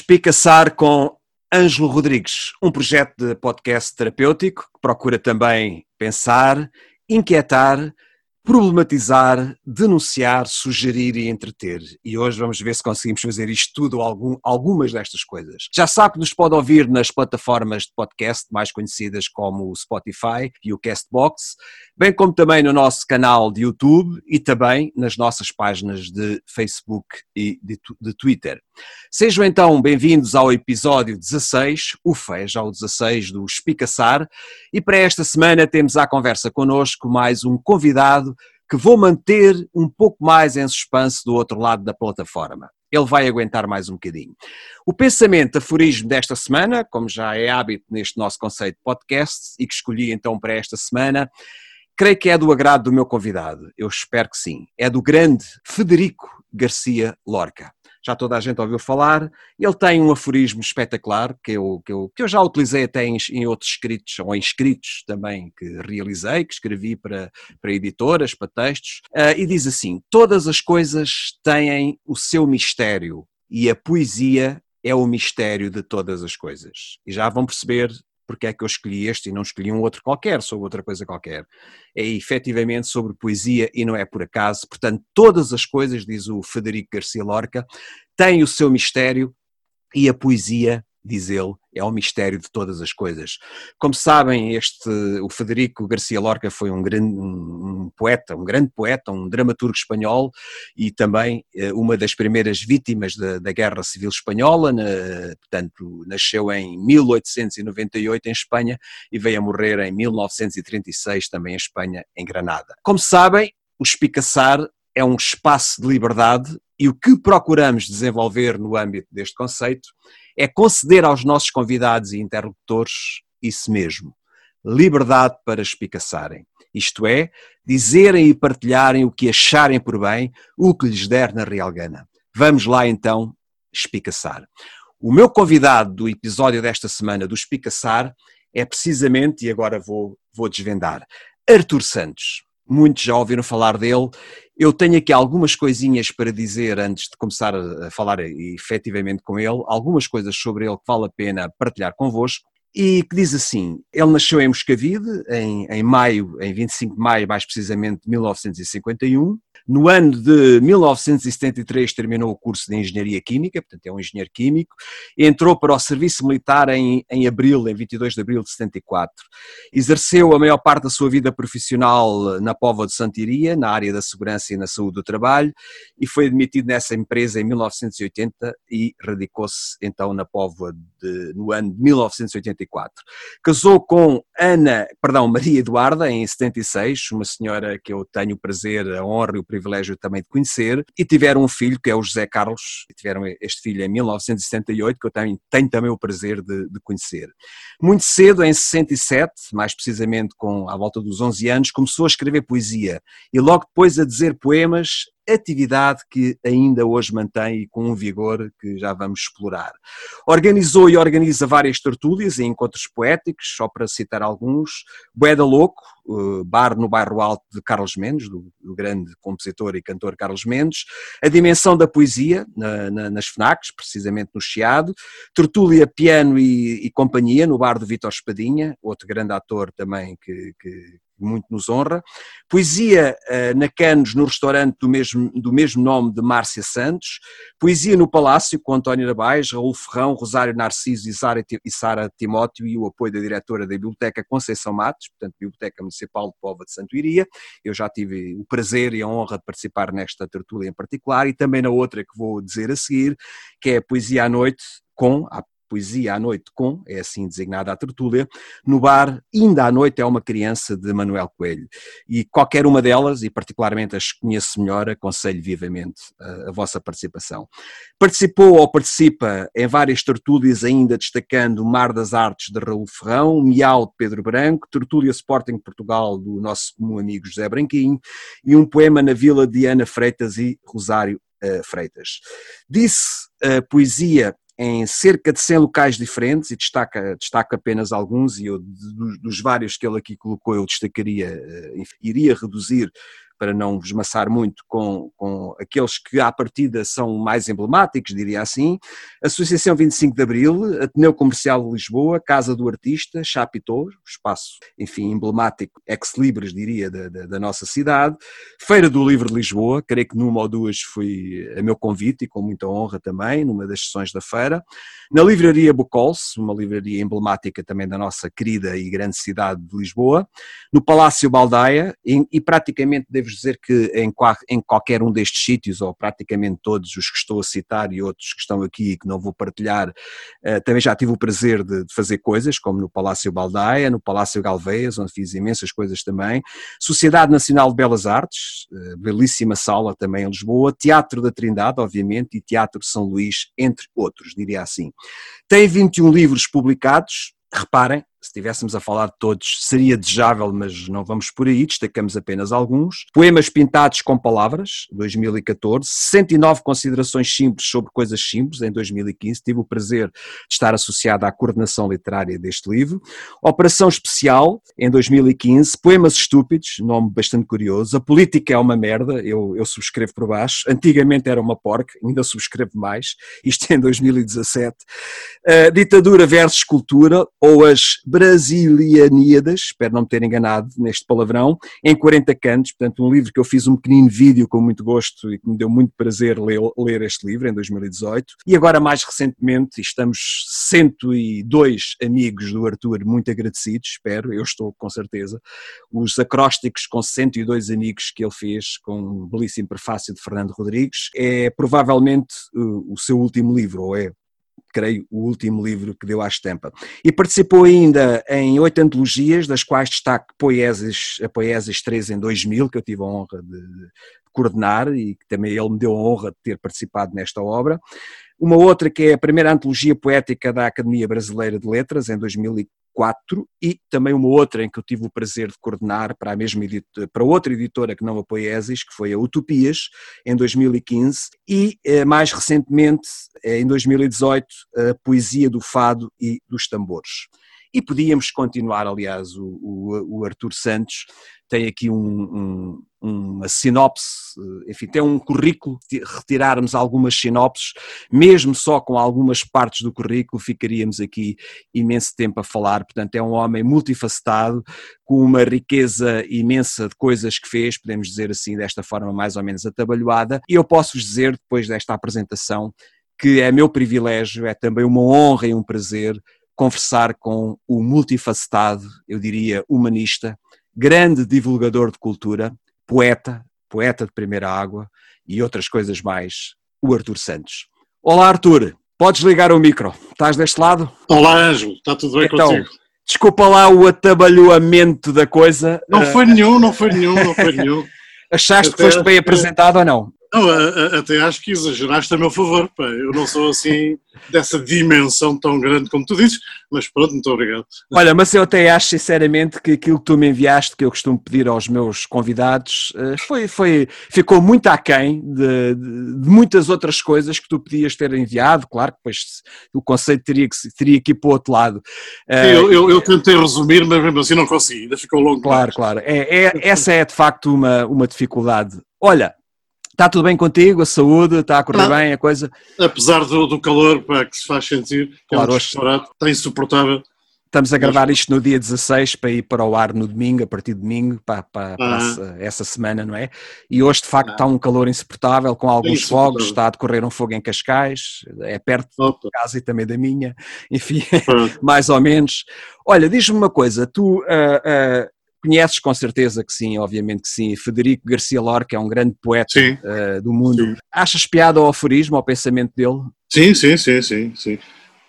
Espicaçar com Ângelo Rodrigues, um projeto de podcast terapêutico que procura também pensar, inquietar problematizar, denunciar, sugerir e entreter. E hoje vamos ver se conseguimos fazer isto tudo, algum, algumas destas coisas. Já sabe que nos pode ouvir nas plataformas de podcast mais conhecidas como o Spotify e o Castbox, bem como também no nosso canal de YouTube e também nas nossas páginas de Facebook e de, de Twitter. Sejam então bem-vindos ao episódio 16, ufa, é já o 16 do Espicaçar, e para esta semana temos à conversa connosco mais um convidado que vou manter um pouco mais em suspense do outro lado da plataforma. Ele vai aguentar mais um bocadinho. O pensamento aforismo desta semana, como já é hábito neste nosso conceito de podcast e que escolhi então para esta semana, creio que é do agrado do meu convidado. Eu espero que sim. É do grande Federico Garcia Lorca já toda a gente ouviu falar. Ele tem um aforismo espetacular que eu, que eu, que eu já utilizei até em, em, outros escritos, ou em escritos também que realizei, que escrevi para, para editoras, para textos, uh, e diz assim: Todas as coisas têm o seu mistério e a poesia é o mistério de todas as coisas. E já vão perceber porque é que eu escolhi este e não escolhi um outro qualquer, sobre outra coisa qualquer. É efetivamente sobre poesia e não é por acaso. Portanto, todas as coisas, diz o Federico Garcia Lorca, têm o seu mistério e a poesia diz ele, é o mistério de todas as coisas. Como sabem, este, o Federico Garcia Lorca foi um grande um, poeta, um grande poeta, um dramaturgo espanhol e também eh, uma das primeiras vítimas da, da Guerra Civil Espanhola, na, portanto, nasceu em 1898 em Espanha e veio a morrer em 1936 também em Espanha, em Granada. Como sabem, o Espicaçar é um espaço de liberdade e o que procuramos desenvolver no âmbito deste conceito é conceder aos nossos convidados e interlocutores isso mesmo, liberdade para espicaçarem. Isto é, dizerem e partilharem o que acharem por bem, o que lhes der na real gana. Vamos lá então espicaçar. O meu convidado do episódio desta semana do Espicaçar é precisamente, e agora vou, vou desvendar, Artur Santos. Muitos já ouviram falar dele. Eu tenho aqui algumas coisinhas para dizer antes de começar a falar efetivamente com ele, algumas coisas sobre ele que vale a pena partilhar convosco, e que diz assim: ele nasceu em Moscavide, em, em maio, em 25 de maio, mais precisamente de 1951, no ano de 1973 terminou o curso de Engenharia Química, portanto é um engenheiro químico, entrou para o serviço militar em, em abril, em 22 de abril de 74. Exerceu a maior parte da sua vida profissional na Póvoa de Santiria, na área da segurança e na saúde do trabalho, e foi admitido nessa empresa em 1980 e radicou-se então na Póvoa de, no ano de 1984. Casou com Ana, perdão, Maria Eduarda em 76, uma senhora que eu tenho o prazer, a honra e o privilégio também de conhecer, e tiveram um filho, que é o José Carlos, tiveram este filho em 1978, que eu tenho, tenho também o prazer de, de conhecer. Muito cedo, em 67, mais precisamente com à volta dos 11 anos, começou a escrever poesia, e logo depois a dizer poemas atividade que ainda hoje mantém e com um vigor que já vamos explorar. Organizou e organiza várias tertúlias e encontros poéticos, só para citar alguns, Boeda Louco, bar no bairro alto de Carlos Mendes, do, do, grande compositor e cantor Carlos Mendes, a dimensão da poesia na, na, nas FNACs, precisamente no Chiado, tertúlia piano e, e, companhia no bar do Vítor Espadinha, outro grande ator também que, que muito nos honra. Poesia uh, na Canos, no restaurante do mesmo, do mesmo nome de Márcia Santos. Poesia no Palácio, com António Nabais, Raul Ferrão, Rosário Narciso e Sara Timóteo e o apoio da diretora da Biblioteca Conceição Matos, portanto, Biblioteca Municipal de Pova de Santo Iria. Eu já tive o prazer e a honra de participar nesta tertúlia em particular e também na outra que vou dizer a seguir, que é Poesia à Noite, com, Poesia à Noite com, é assim designada a tertúlia, no bar Ainda à Noite é uma criança de Manuel Coelho. E qualquer uma delas, e particularmente as que conheço melhor, aconselho vivamente a, a vossa participação. Participou ou participa em várias tertúlias, ainda destacando o Mar das Artes de Raul Ferrão, Miau de Pedro Branco, Tertúlia Sporting Portugal do nosso comum amigo José Branquinho e um poema na Vila de Ana Freitas e Rosário uh, Freitas. Disse a poesia em cerca de 100 locais diferentes, e destaca, destaca apenas alguns, e eu, dos, dos vários que ele aqui colocou, eu destacaria, uh, iria reduzir para não vos maçar muito com, com aqueles que à partida são mais emblemáticos, diria assim, Associação 25 de Abril, Ateneu Comercial de Lisboa, Casa do Artista, Chapitão, espaço, enfim, emblemático, ex-libris, diria, da, da, da, nossa cidade, Feira do Livro de Lisboa, creio que numa ou duas fui a meu convite e com muita honra também, numa das sessões da feira, na Livraria Bucols, uma livraria emblemática também da nossa querida e grande cidade de Lisboa, no Palácio Baldaia, e, e praticamente devo dizer que em, em, qualquer um destes sítios, ou praticamente todos os que estou a citar e outros que estão aqui e que não vou partilhar, uh, também já tive o prazer de, de, fazer coisas, como no Palácio Baldaia, no Palácio Galveias, onde fiz imensas coisas também, Sociedade Nacional de Belas Artes, uh, belíssima sala também em Lisboa, Teatro da Trindade, obviamente, e Teatro de São Luís, entre outros, diria assim. Tem 21 livros publicados, reparem, se estivéssemos a falar de todos, seria desejável, mas não vamos por aí, destacamos apenas alguns. Poemas Pintados com Palavras, 2014, 69 considerações simples sobre coisas simples, em 2015, tive o prazer de estar associado à coordenação literária deste livro. Operação Especial, em 2015, Poemas Estúpidos, nome bastante curioso. A Política é uma merda, eu, eu subscrevo por baixo. Antigamente era uma porca, ainda subscrevo mais, isto em 2017. Uh, Ditadura versus Cultura, ou as Brasilianíadas, espero não me ter enganado neste palavrão, em 40 cantos, portanto um livro que eu fiz um pequenino vídeo com muito gosto e que me deu muito prazer ler, ler este livro em 2018. E agora mais recentemente, estamos 102 amigos do Arthur muito agradecidos, espero, eu estou com certeza, os acrósticos com 102 amigos que ele fez com um belíssimo prefácio de Fernando Rodrigues, é provavelmente o, o seu último livro, ou é creio, o último livro que deu à estampa. E participou ainda em oito antologias, das quais destaco Poeses, a Poeses 3 em 2000, que eu tive a honra de coordenar e que também ele me deu a honra de ter participado nesta obra. Uma outra que é a primeira antologia poética da Academia Brasileira de Letras, em 2004, e também uma outra em que eu tive o prazer de coordenar para a mesma editora, para outra editora que não a Poesis, que foi a Utopias, em 2015, e eh, mais recentemente, eh, em 2018, a Poesia do Fado e dos Tambores. E podíamos continuar, aliás, o, o, o Artur Santos tem aqui um, um, uma sinopse, enfim, tem um currículo, retirarmos algumas sinopses, mesmo só com algumas partes do currículo, ficaríamos aqui imenso tempo a falar. Portanto, é um homem multifacetado, com uma riqueza imensa de coisas que fez, podemos dizer assim, desta forma mais ou menos atabalhoada. E eu posso-vos dizer, depois desta apresentação, que é meu privilégio, é também uma honra e um prazer conversar com o multifacetado, eu diria humanista, grande divulgador de cultura, poeta, poeta de primeira água e outras coisas mais, o Arthur Santos. Olá Arthur, podes ligar o micro, estás deste lado? Olá Ângelo, está tudo bem então, contigo? Desculpa lá o atabalhoamento da coisa. Não foi nenhum, não foi nenhum, não foi nenhum. Achaste Até que foste bem apresentado ou não? Não, até acho que exageraste a meu favor. Pá. Eu não sou assim dessa dimensão tão grande como tu dizes, mas pronto, muito obrigado. Olha, mas eu até acho sinceramente que aquilo que tu me enviaste, que eu costumo pedir aos meus convidados, eh, foi, foi, ficou muito aquém de, de, de muitas outras coisas que tu podias ter enviado. Claro que depois o conceito teria que, teria que ir para o outro lado. Eh, eu, eu, eu tentei resumir, mas mesmo assim não consegui, ainda ficou longo. Claro, claro. É, é, essa é de facto uma, uma dificuldade. Olha, Está tudo bem contigo? A saúde? Está a correr bem a coisa? Apesar do, do calor pá, que se faz sentir, que claro, é um está insuportável. Estamos a gravar isto no dia 16 para ir para o ar no domingo, a partir de domingo, para, para, para ah. essa, essa, semana, não é? E hoje de facto ah. está um calor insuportável, com alguns fogos, está a decorrer um fogo em Cascais, é perto Opa. da casa e também da minha, enfim, mais ou menos. Olha, diz-me uma coisa, tu uh, uh, Conheces com certeza que sim, obviamente que sim. Federico Garcia Lorca é um grande poeta uh, do mundo. Sim. Achas piada ao aforismo, ao pensamento dele? Sim, sim, sim, sim. sim.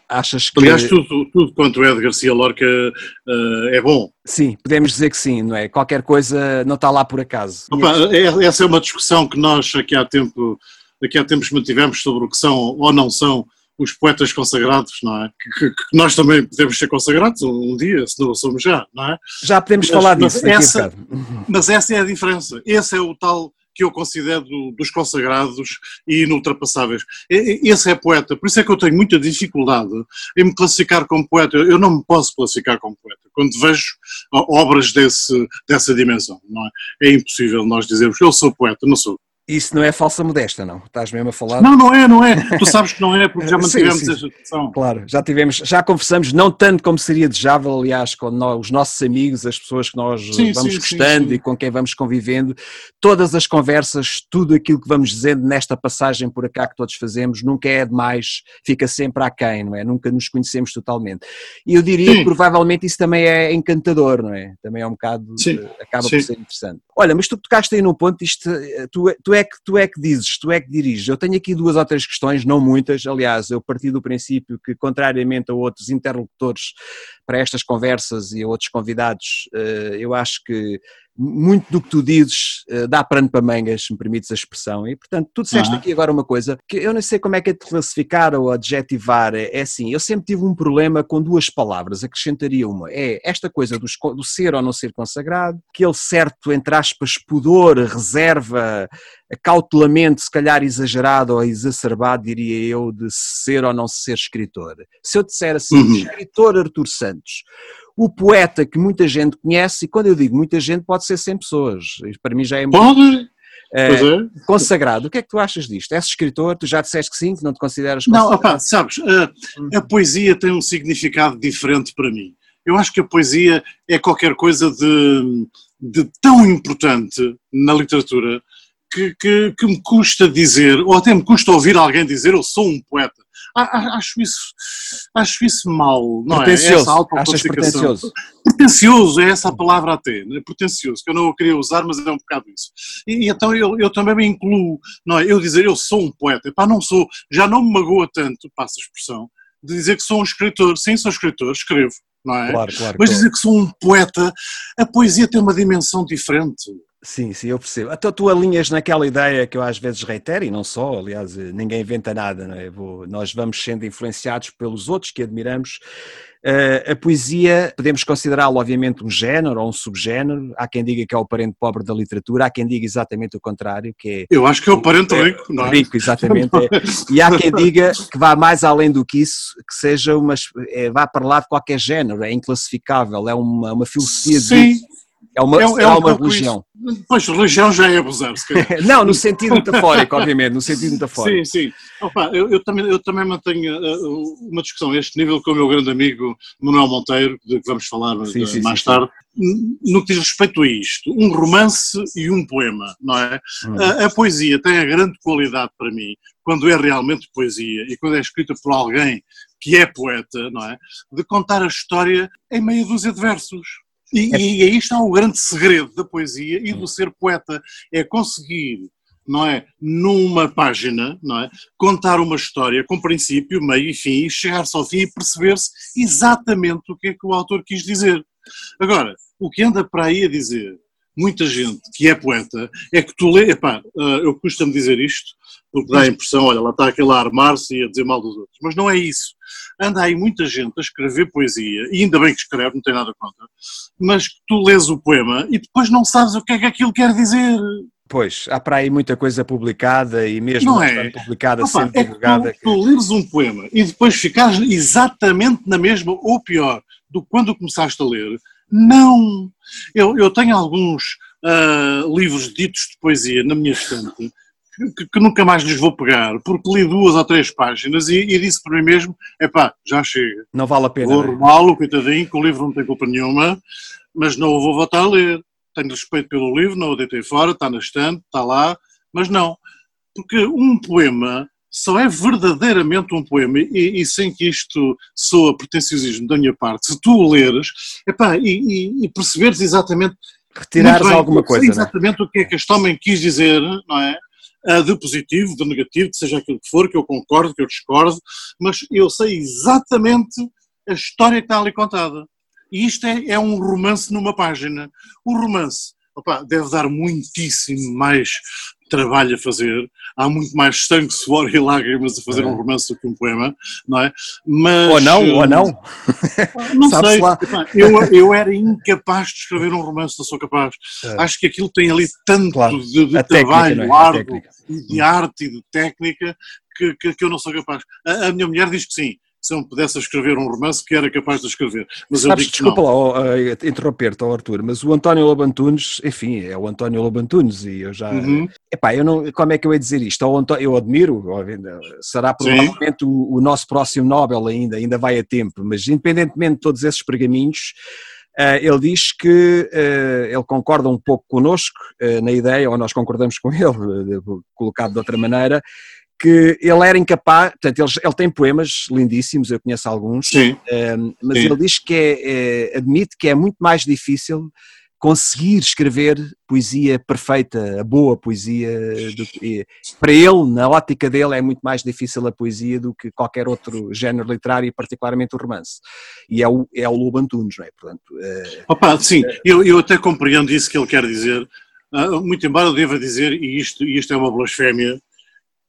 Achas que... Aliás, tudo, tudo quanto é de Garcia Lorca uh, é bom. Sim, podemos dizer que sim, não é? Qualquer coisa não está lá por acaso. Opa, é, essa é uma discussão que nós aqui há tempo, aqui há tempos mantivemos sobre o que são ou não são os poetas consagrados, não é? Que, que, que, nós também podemos ser consagrados um, um, dia, se não somos já, não é? Já podemos mas, falar disso. Mas essa, mas essa é a diferença. Esse é o tal que eu considero dos consagrados e inultrapassáveis. Esse é poeta, por isso é que eu tenho muita dificuldade em me classificar como poeta. Eu não me posso classificar como poeta quando vejo obras desse, dessa dimensão. Não é? é impossível nós dizermos eu sou poeta, não sou. Isso não é falsa modesta, não? Estás mesmo a falar? Não, não é, não é. Tu sabes que não é, porque já mantivemos sim, sim. essa discussão. Claro, já tivemos, já conversamos, não tanto como seria desejável, aliás, com nós, os nossos amigos, as pessoas que nós sim, vamos gostando e com quem vamos convivendo, todas as conversas, tudo aquilo que vamos dizendo nesta passagem por acá que todos fazemos, nunca é demais, fica sempre aquém, não é? Nunca nos conhecemos totalmente. E eu diria que provavelmente isso também é encantador, não é? Também é um bocado, acaba por ser interessante. Olha, mas tu tocaste aí num ponto, isto, tu, tu é que tu é que dizes, tu é que diriges. Eu tenho aqui duas ou três questões, não muitas. Aliás, eu parti do princípio que, contrariamente a outros interlocutores para estas conversas e a outros convidados, eh, eu acho que muito do que tu dizes uh, dá pano para mangas, se me permites a expressão. E, portanto, tu disseste aqui agora uma coisa que eu não sei como é que é de classificar ou adjetivar. É, é, assim, eu sempre tive um problema com duas palavras, acrescentaria uma. É esta coisa do, do ser ou não ser consagrado, aquele certo, entre aspas, pudor, reserva, cautelamente, se calhar exagerado ou exacerbado, diria eu, de ser ou não ser escritor. Se eu disser assim, uhum. escritor Artur Santos, o poeta que muita gente conhece, e quando eu digo muita gente, pode ser 100 pessoas, para mim já é muito. Pode! É, é. Consagrado, o que é que tu achas disto? És escritor, tu já disseste que sim, que não te consideras? Não, opa, sabes, a, a poesia tem um significado diferente para mim. Eu acho que a poesia é qualquer coisa de, de tão importante na literatura que, que, que, me custa dizer, ou até me custa ouvir alguém dizer eu sou um poeta. Acho isso, acho isso mal, não é? Essa pretencioso. Pretencioso, é essa a palavra até, né? pretencioso, que eu não queria usar, mas é um bocado isso. E, e então eu, eu também me incluo, não é? Eu dizer eu sou um poeta, pá, não sou, já não me magoa tanto, passa a expressão, de dizer que sou um escritor. Sim, sou escritor, escrevo, não é? Claro, claro, mas claro. dizer que sou um poeta, a poesia tem uma dimensão diferente. Sim, sim, eu percebo. Então tu alinhas naquela ideia que eu às vezes reitero, e não só, aliás, ninguém inventa nada, não é? Vou, nós vamos sendo influenciados pelos outros que admiramos. Uh, a poesia, podemos considerá-la obviamente um género ou um subgénero, há quem diga que é o parente pobre da literatura, há quem diga exatamente o contrário, que é... Eu acho que é o parente é, rico, não é? Rico, exatamente. É. E há quem diga que vá mais além do que isso, que seja uma... É, vá para lá de qualquer género, é inclassificável, é uma, uma filosofia Sim. de é uma, é, é uma religião. Isso. Pois, religião já é abusar, se calhar. não, no sentido metafórico, obviamente, no sentido metafórico. Sim, sim. Opa, eu, eu, também, eu também mantenho uh, uma discussão a este nível com o meu grande amigo Manuel Monteiro, de que vamos falar sim, sim, mais sim, tarde, no que diz respeito a isto. Um romance e um poema, não é? Hum. A, a poesia tem a grande qualidade para mim, quando é realmente poesia e quando é escrita por alguém que é poeta, não é? De contar a história em meia dúzia de versos. E, é. e aí está o grande segredo da poesia e do ser poeta, é conseguir, não é, numa página, não é, contar uma história com princípio, meio e fim, e chegar-se ao fim e perceber-se exatamente o que é que o autor quis dizer. Agora, o que anda para aí a dizer muita gente que é poeta é que tu lê, epá, eh, eu custa-me dizer isto, porque dá a impressão, olha, lá está aquele a armar-se e a dizer mal dos outros, mas não é isso anda aí muita gente a escrever poesia, e ainda bem que escreve, não tem nada contra, mas tu lês o poema e depois não sabes o que é que aquilo quer dizer. Pois, há para aí muita coisa publicada e mesmo não é. publicada, Opa, sendo é divulgada. Que tu, tu leres um poema e depois ficares exatamente na mesma, ou pior, do que quando começaste a ler, não! Eu, eu tenho alguns uh, livros ditos de poesia na minha estante que, que, nunca mais lhes vou pegar, porque li duas ou três páginas e, e disse para mim mesmo: é pá, já chega. Não vale a pena. Vou né? arrumá-lo, coitadinho, que o livro não tem culpa nenhuma, mas não o vou voltar a ler. Tenho respeito pelo livro, não o deitei fora, está na estante, está lá, mas não. Porque um poema só é verdadeiramente um poema, e, e, sem que isto soa pretenciosismo da minha parte, se tu o leres epá, e, e, e perceberes exatamente. Retirares bem, alguma coisa. É? Exatamente né? o que é que este homem quis dizer, não é? de positivo, de negativo, de seja aquilo que for, que eu concordo, que eu discordo, mas eu sei exatamente a história que está ali contada. E isto é, é um romance numa página. O romance opa, deve dar muitíssimo mais trabalho a fazer, há muito mais sangue, suor e lágrimas a fazer é. um romance do que um poema, não é? Mas, ou não, ou não. Não sei, eu, eu era incapaz de escrever um romance, não sou capaz. É. Acho que aquilo tem ali tanto claro. de, de trabalho, técnica, é? árduo, de arte e de técnica, que, que, que, eu não sou capaz. A, a minha mulher diz que sim, se eu pudesse escrever um romance que era capaz de escrever. Mas Sabes, eu digo desculpa lá, oh, uh, interromper-te, oh, Arthur, mas o António Lobantunes, enfim, é o António Lobantunes e eu já... Uhum. Epá, eu não, como é que eu ia dizer isto? Eu admiro, será provavelmente o, o, nosso próximo Nobel ainda, ainda vai a tempo, mas independentemente de todos esses pergaminhos, Uh, ele diz que uh, ele concorda um pouco connosco na ideia, ou nós concordamos com ele, colocado de outra maneira, que ele era incapaz, portanto, ele, ele tem poemas lindíssimos, eu conheço alguns, Sim. Um, mas Sim. ele diz que é, é, admite que é muito mais difícil conseguir escrever poesia perfeita, a boa poesia, que, para ele, na ótica dele, é muito mais difícil a poesia do que qualquer outro género literário, e particularmente o romance. E é o, é o Lobo Antunes, não é? Portanto, uh, Opa, sim, eu, eu até compreendo isso que ele quer dizer, uh, muito embora eu deva dizer, e isto, e isto é uma blasfémia,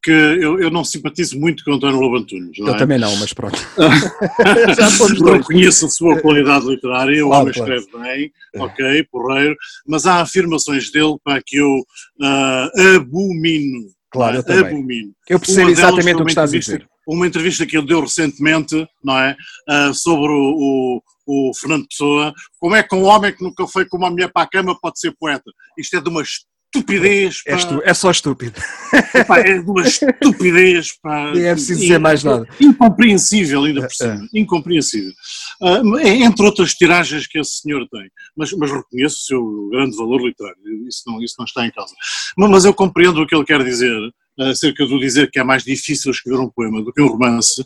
que eu, eu, não simpatizo muito com António Lobo Antunes. Eu é? também não, mas pronto. não conheço a sua qualidade literária, o claro, homem claro. escreve bem, ok, porreiro, mas há afirmações dele para que eu uh, abomino. Claro, eu também. Abomino. Eu percebo exatamente o que estás a dizer. Uma entrevista que ele deu recentemente, não é, uh, sobre o, o, o Fernando Pessoa, como é que um homem que nunca foi com uma mulher para a cama pode ser poeta? Isto é de uma estupidez. Pá. É, é só estúpido. Epá, é de uma estupidez. Pá. É preciso dizer mais nada. Incompreensível, ainda por cima. É. Incompreensível. Uh, entre outras tiragens que esse senhor tem. Mas, mas reconheço o seu grande valor literário. Isso não, isso não está em causa. Mas, mas eu compreendo o que ele quer dizer acerca de dizer que é mais difícil escrever um poema do que um romance,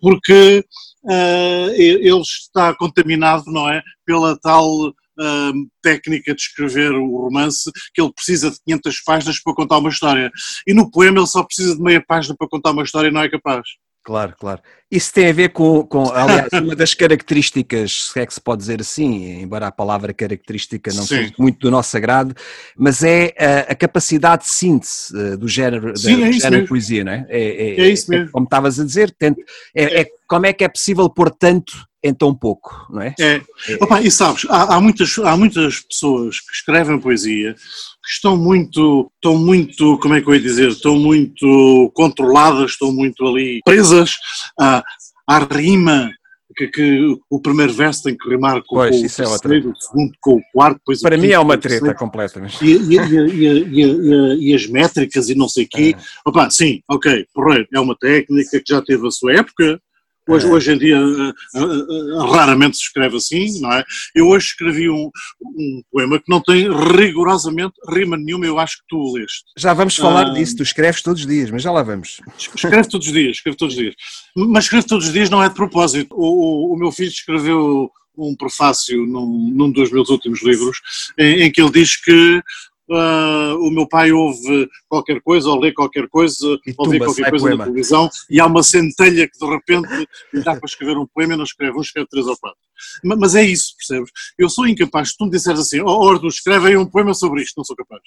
porque uh, ele está contaminado, não é, pela tal uh, técnica de escrever o romance que ele precisa de 500 páginas para contar uma história. E no poema ele só precisa de meia página para contar uma história e não é capaz. Claro, claro. Isso tem a ver com, com aliás, uma das características, se é que se pode dizer assim, embora a palavra característica não seja muito do nosso agrado, mas é a, a capacidade de síntese uh, do género, Sim, da, é género de poesia, não é? É, é, é isso mesmo. como estavas a dizer, tente, é, é, como é que é possível pôr tanto em tão pouco, não é? É. é. Opa, e sabes, há, há, muitas, há muitas pessoas que escrevem poesia que estão muito, estão muito, como é que eu ia dizer, estão muito controladas, estão muito ali presas à, à rima, que, que, o primeiro verso tem que rimar com, pois, com o é terceiro, é o segundo com o quarto. Depois Para mim é uma treta completamente. E, e, e, e, as métricas e não sei o quê. É. Opa, sim, ok, porreiro, é uma técnica que já teve a sua época, Hoje, é. hoje em dia uh, uh, uh, raramente se escreve assim, não é? Eu hoje escrevi um, um, poema que não tem rigorosamente rima nenhuma, eu acho que tu o leste. Já vamos falar disso, tu escreves todos os dias, mas já lá vamos. Escreve todos os dias, escreve todos os dias. Mas escreve todos os dias não é de propósito. O, o, o meu filho escreveu um prefácio num, num dos meus últimos livros, em, em que ele diz que Uh, o meu pai ouve qualquer coisa, ou lê qualquer coisa, ou vê qualquer coisa poema. na televisão, e há uma centelha que de repente dá para escrever um poema e não escreve um, escreve três ou quatro. Mas, mas é isso, percebes? Eu sou incapaz, se tu me disseres assim, oh, Ordo, escreve aí um poema sobre isto, não sou capaz.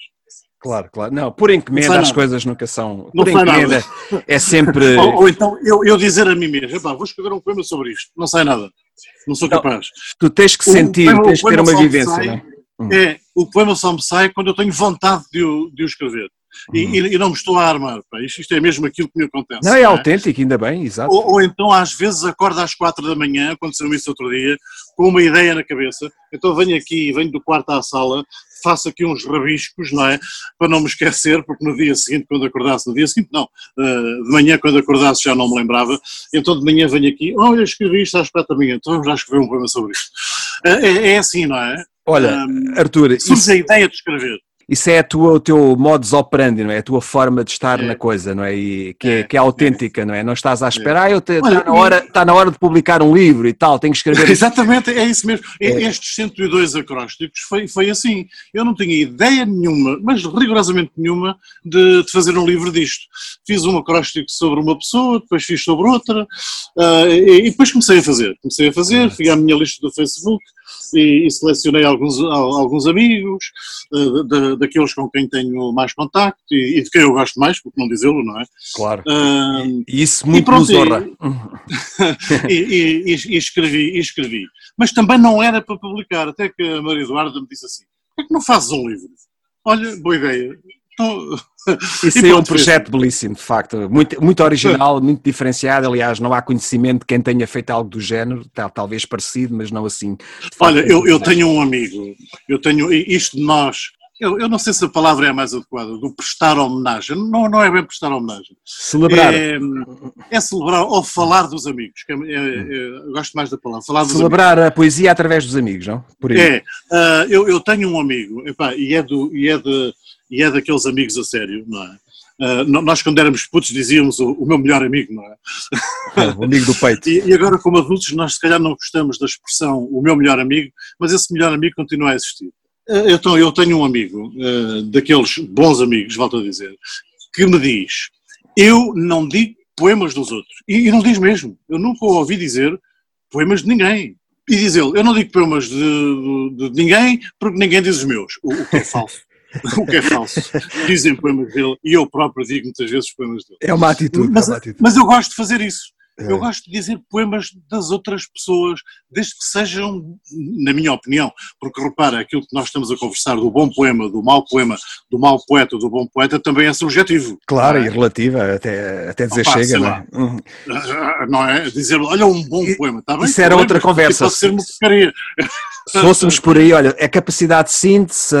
Claro, claro. Não, por encomenda as coisas nunca são. Não por encomenda nada. é sempre. ou, ou, então eu, eu dizer a mim mesmo, vou escrever um poema sobre isto, não sai nada. Não sou capaz. tu tens que sentir, o, tens que ter uma vivência, sai, não é? Hum. É, o poema só me sai quando eu tenho vontade de o, de o escrever. E, hum. e, e, não me estou a armar. Pá. Isto, isto, é mesmo aquilo que me acontece. Não, é, não é? autêntico, ainda bem, exato. Ou, ou, então, às vezes, acordo às quatro da manhã, aconteceu isso outro dia, com uma ideia na cabeça. Então venho aqui, venho do quarto à sala, faço aqui uns rabiscos, não é? Para não me esquecer, porque no dia seguinte, quando acordasse, no dia seguinte, não, uh, de manhã, quando acordasse, já não me lembrava. Então de manhã venho aqui, olha, escrevi isto às quatro da manhã, então vamos já escrever um poema sobre isto. Uh, é, é assim, não é? Olha, um, Arthur. Surge isso, a ideia de escrever. Isso é tua, o teu modus operandi, não é? A tua forma de estar é. na coisa, não é? E que é, que é autêntica, não é? Não estás à espera, ah, está na, hora, está na hora de publicar um livro e tal, tenho que escrever. Exatamente, é isso mesmo. É. Estes 102 acrósticos foi, foi assim. Eu não tinha ideia nenhuma, mas rigorosamente nenhuma, de, de fazer um livro disto. Fiz um acróstico sobre uma pessoa, depois fiz sobre outra, uh, e, e, depois comecei a fazer. Comecei a fazer, fui à minha lista do Facebook, e, e selecionei alguns, alguns amigos, uh, de, daqueles com quem tenho mais contacto e, e, de quem eu gosto mais, porque não dizê-lo, não é? Claro. Uh, e isso muito pronto, nos honra. E, e, escrevi, e escrevi. Mas também não era para publicar, até que a Maria Eduarda me disse assim, por que não fazes um livro? Olha, boa ideia. Isso é um projeto belíssimo, de facto, muito, muito original, muito diferenciado. Aliás, não há conhecimento de quem tenha feito algo do género, talvez parecido, mas não assim. Olha, eu, eu tenho um amigo, eu tenho isto de nós, eu, eu, não sei se a palavra é a mais adequada, do prestar homenagem. Não, não é bem prestar homenagem. Celebrar. É, é celebrar ou falar dos amigos. É, é, é, eu gosto mais da palavra. Falar celebrar amigos. a poesia através dos amigos, não? Por aí. É. Uh, eu, eu tenho um amigo, epá, e, é do, e, é de, e é daqueles amigos a sério, não é? Uh, nós, quando éramos putos, dizíamos o, o meu melhor amigo, não é? é o amigo do peito. e, e, agora, como adultos, nós se calhar não gostamos da expressão o meu melhor amigo, mas esse melhor amigo continua a existir. Então, eu tenho um amigo, uh, daqueles bons amigos, volto a dizer, que me diz: Eu não digo poemas dos outros. E, e não diz mesmo. Eu nunca ouvi dizer poemas de ninguém. E diz ele: Eu não digo poemas de, de, de ninguém porque ninguém diz os meus. O, o que é falso. O que é falso. Dizem poemas dele e eu próprio digo muitas vezes poemas dele. É uma atitude. Mas, é uma atitude. mas eu gosto de fazer isso. É. Eu gosto de dizer poemas das outras pessoas, desde que sejam, na minha opinião, porque repara, aquilo que nós estamos a conversar do bom poema, do mau poema, do mau poeta, do bom poeta, também é subjetivo. Claro, é? e relativa, até, até dizer Opa, chega, não é? Uhum. Não é? Dizer, olha, um bom poema, está bem? Isso era outra conversa. Pode ser uma porcaria. Se fôssemos por aí, olha, a capacidade de síntese,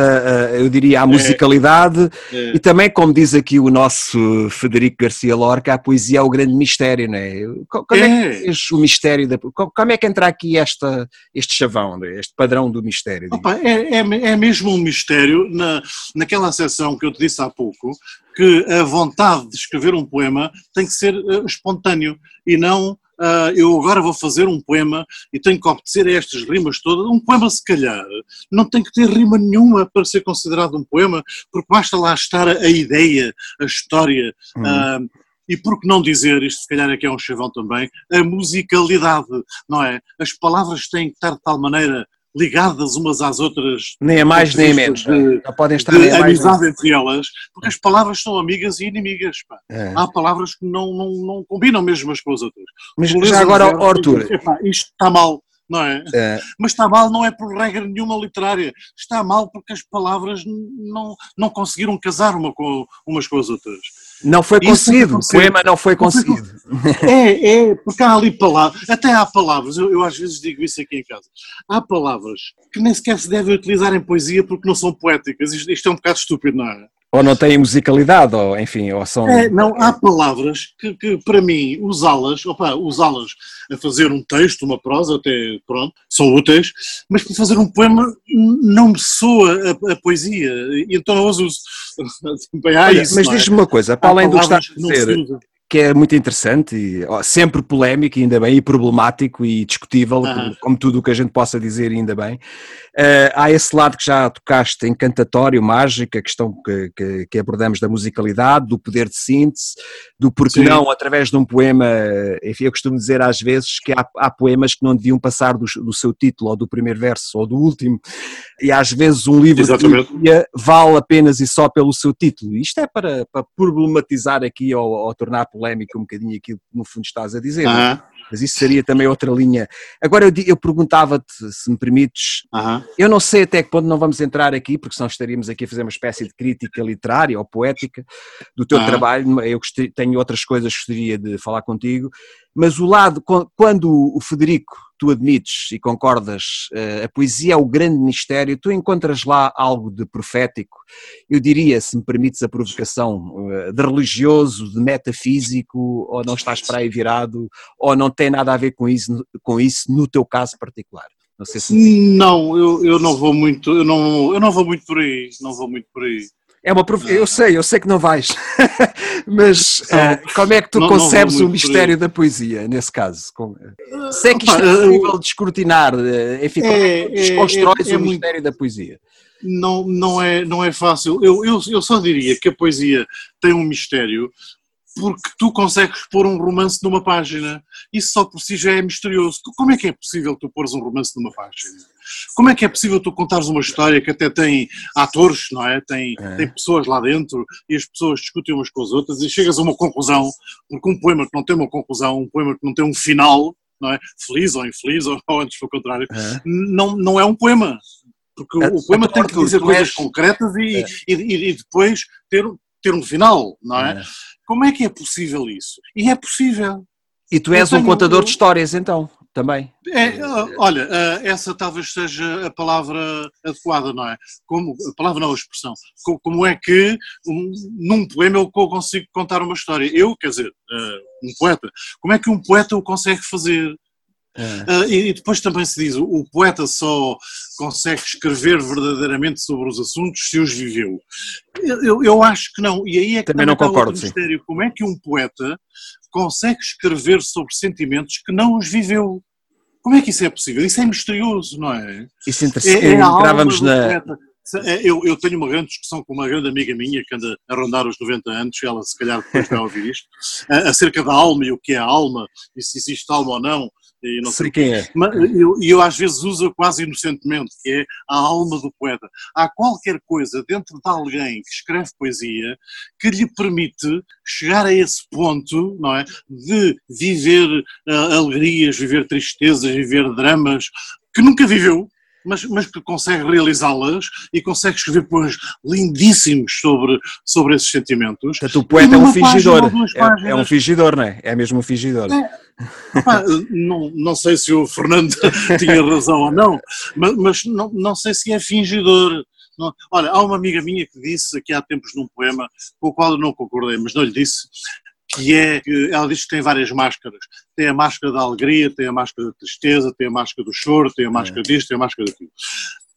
eu diria a é. musicalidade, é, é. e também, como diz aqui o nosso Federico Garcia Lorca, a poesia é o grande mistério, não é? Como é, que é o mistério, da, como é que entra aqui esta, este chavão, este padrão do mistério? Opa, é, é, é mesmo um mistério, na, naquela sessão que eu te disse há pouco, que a vontade de escrever um poema tem que ser uh, espontâneo e não uh, eu agora vou fazer um poema e tenho que obedecer a estas rimas todas. Um poema, se calhar, não tem que ter rima nenhuma para ser considerado um poema, porque basta lá estar a, ideia, a história. Uh, e por que não dizer, isto se calhar que é um chavão também, a musicalidade, não é? As palavras têm que estar de tal maneira ligadas umas às outras. Nem a mais nem a menos. De, não podem estar de amizade mais... entre elas, porque as palavras são amigas e inimigas. É. Há palavras que não, não, não combinam mesmo umas com as outras. Mas já agora, Arthur. isto está mal não é? é? Mas está mal não é por regra nenhuma literária, está mal porque as palavras não, não conseguiram casar uma com, umas com as outras. Não foi conseguido, o poema não foi conseguido. É, é, porque há ali palavras, até há palavras, eu, eu, às vezes digo isso aqui em casa, há palavras que nem sequer se devem utilizar em poesia porque não são poéticas, isto, isto é um bocado estúpido, não é? Ou não têm musicalidade, ou enfim, ou são. É, não, há palavras que, que para mim, usá-las, opa, usá-las a fazer um texto, uma prosa, até pronto, são úteis, mas para fazer um poema não me soa a, a poesia, e então não as uso. Bem, Olha, isso, mas é? diz-me uma coisa, para além do que está a dizer, que é muito interessante e ó, sempre polémico, ainda bem, e problemático e discutível, como, como, tudo o que a gente possa dizer, ainda bem. Uh, há esse lado que já tocaste, encantatório, mágico, a questão que, que, que, abordamos da musicalidade, do poder de síntese, do porquê Sim. não, através de um poema, enfim, eu costumo dizer às vezes que há, há poemas que não deviam passar do, do, seu título, ou do primeiro verso, ou do último, e às vezes um livro Exatamente. de vale apenas e só pelo seu título. Isto é para, para problematizar aqui, ou, ou tornar polémico um bocadinho aquilo que no fundo estás a dizer. -huh mas isso seria também outra linha. Agora eu, eu perguntava-te, se me permites, eu não sei até que ponto não vamos entrar aqui, porque senão estaríamos aqui a fazer uma espécie de crítica literária ou poética do teu trabalho, eu tenho outras coisas que gostaria de falar contigo, mas o lado, quando o Federico, tu admites e concordas, eh, a poesia é o grande mistério, tu encontras lá algo de profético, eu diria, se me permites a provocação, eh, de religioso, de metafísico, ou não estás para aí virado, ou não tem nada a ver com isso, com isso no teu caso particular? Não, sei se... não eu, eu não vou muito, eu não, eu não vou muito por aí, não vou muito por aí. É uma prof... Eu sei, eu sei que não vais, mas uh, como é que tu não, concebes não o mistério da poesia, nesse caso? Com... Sei que isto é possível de escrutinar, eh, enfim, como é, é que desconstróis é, é, o mistério muito... da poesia? Não, não, é, não é fácil. Eu, eu, eu só diria que a poesia tem um mistério porque tu consegues pôr um romance numa página. Isso só por si já é misterioso. Como é que é possível tu pôres um romance numa página? Como é que é possível tu contares uma história que até tem atores, não é? Tem, é. tem pessoas lá dentro e as pessoas discutem umas com as outras e chegas a uma conclusão, porque um poema que não tem uma conclusão, um poema que não tem um final, não é? Feliz ou infeliz, ou, ou antes foi o contrário, é. não, não é um poema. Porque o, o poema tem que dizer coisas concretas e, é. e, e, e, depois ter, ter um final, não é? é? Como é que é possível isso? E é possível. E tu és um contador de histórias, então, também. É, olha, essa talvez seja a palavra adequada, não é? Como, a palavra não, a expressão. Como é que um, num poema eu consigo contar uma história? Eu, quer dizer, um poeta. Como é que um poeta o consegue fazer? Uh, e, e, depois também se diz, o, poeta só consegue escrever verdadeiramente sobre os assuntos se os viveu. Eu, eu, acho que não, e aí é que também, também não concordo, mistério. Como é que um poeta consegue escrever sobre sentimentos que não os viveu? Como é que isso é possível? Isso é misterioso, não é? Isso é, é, é entrávamos na... É, eu, eu, tenho uma grande discussão com uma grande amiga minha que anda a rondar os 90 anos, e ela se calhar depois vai ouvir isto, acerca da alma e o que é a alma, e se existe alma ou não, e não sei, sei quem é. E eu, eu, às vezes uso quase inocentemente, que é a alma do poeta. Há qualquer coisa dentro de alguém que escreve poesia que lhe permite chegar a esse ponto, não é? De viver uh, alegrias, viver tristezas, viver dramas que nunca viveu, mas, mas que consegue realizá-las e consegue escrever poemas lindíssimos sobre, sobre esses sentimentos. Portanto, o poeta é um fingidor. É, é, um fingidor, não é? É mesmo um fingidor. É, opa, não, não sei se o Fernando tinha razão ou não, mas, mas não, não sei se é fingidor. Não, olha, há uma amiga minha que disse aqui há tempos num poema, com o qual eu não concordei, mas não lhe disse, que é ela diz que tem várias máscaras. Tem a máscara da alegria, tem a máscara da tristeza, tem a máscara do choro, tem a máscara é. disto, tem a máscara daquilo.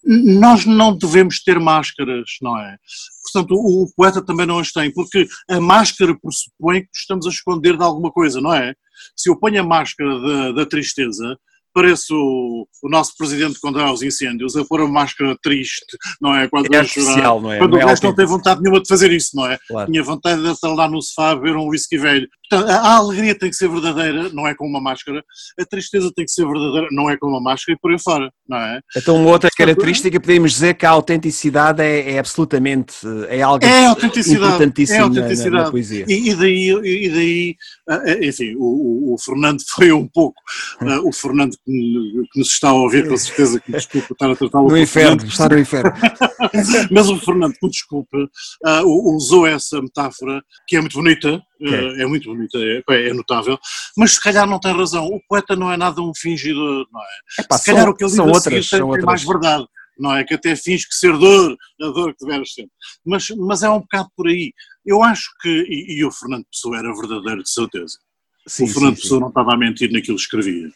Nós não devemos ter máscaras, não é? Portanto, o, o poeta também não as tem, porque a máscara pressupõe que estamos a esconder de alguma coisa, não é? Se eu ponho a máscara da, da tristeza, parece o, o, nosso presidente quando há os incêndios, a pôr a máscara triste, não é? Quando é artificial, não é? Quando não o resto não tem vontade nenhuma de fazer isso, não é? Claro. Tinha vontade de estar lá no sofá a beber um whisky velho. Portanto, a alegria tem que ser verdadeira, não é com uma máscara. A tristeza tem que ser verdadeira, não é com uma máscara e por aí fora, não é? Então, uma outra característica, podemos dizer que a autenticidade é, é absolutamente, é algo é importantíssimo é autenticidade. Na, na, na, poesia. E, e, daí, e daí, eh, eh, enfim, o, o Fernando foi um pouco, eh, o Fernando que nos está a ouvir, com certeza que me desculpa estar a tratar No inferno, está no inferno. Mas o Fernando, que me desculpe, uh, usou essa metáfora, que é muito bonita, uh, é muito bonita, é, é, notável, mas se calhar não tem razão. O poeta não é nada um fingidor, não é? Epá, se calhar são, o que ele diz outras, a seguir tem, tem mais verdade não é? Que até finge que ser dor, a dor que deveras ser. Mas, mas é um bocado por aí. Eu acho que, e, e o Fernando Pessoa era verdadeiro de certeza. Sim, o Fernando sim, Pessoa sim. não estava a mentir naquilo que escrevia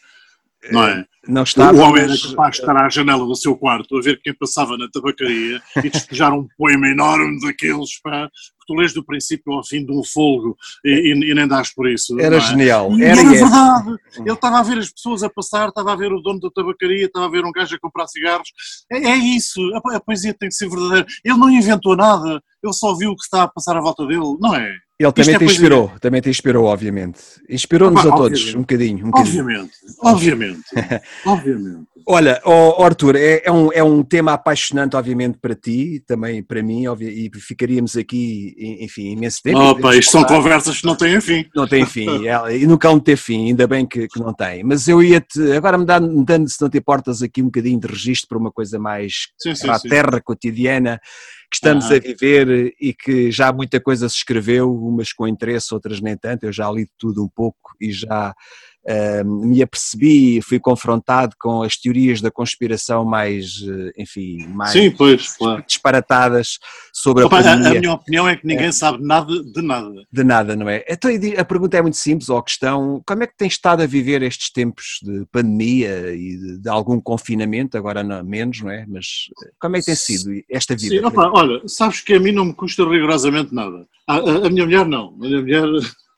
não é? Não estava, o homem era capaz de estar à janela do seu quarto a ver quem passava na tabacaria e despejar um poema enorme daqueles, pá, que tu lês do princípio ao fim de um folgo e, e, e nem dás por isso. Era é? genial. Era, era verdade. Ele estava a ver as pessoas a passar, estava a ver o dono da tabacaria, estava a ver um gajo a comprar cigarros. É, é isso, a, a poesia tem que ser verdadeira. Ele não inventou nada, ele só viu o que está a passar à volta dele, não é? Ele também é te inspirou, também te inspirou, obviamente. Inspirou-nos a todos, um bocadinho. Um bocadinho. Obviamente, obviamente, obviamente. Olha, oh, Arthur, é, é, um, é um tema apaixonante, obviamente, para ti, também para mim, e ficaríamos aqui, enfim, imenso tempo. Opa, isto são conversas que não têm fim. Não têm fim, é, e nunca vão ter fim, ainda bem que, que não tem. Mas eu ia-te, agora me dando, dando, se não te importas, aqui um bocadinho de registro para uma coisa mais sim, sim, para a sim. terra cotidiana que estamos a viver e que já muita coisa se escreveu, umas com interesse, outras nem tanto. Eu já li tudo um pouco e já me apercebi, fui confrontado com as teorias da conspiração mais, eh, enfim, mais Sim, pois, claro. disparatadas sobre Opa, a pandemia. A, a, minha opinião é que ninguém é. sabe nada de nada. De nada, não é? Então a pergunta é muito simples, ou a questão, como é que tens estado a viver estes tempos de pandemia e de, de algum confinamento, agora não, menos, não é? Mas eh, como é que tem sido esta vida? Sim, opa, olha, sabes que a mim não me custa rigorosamente nada. A, a, a minha mulher não, a minha mulher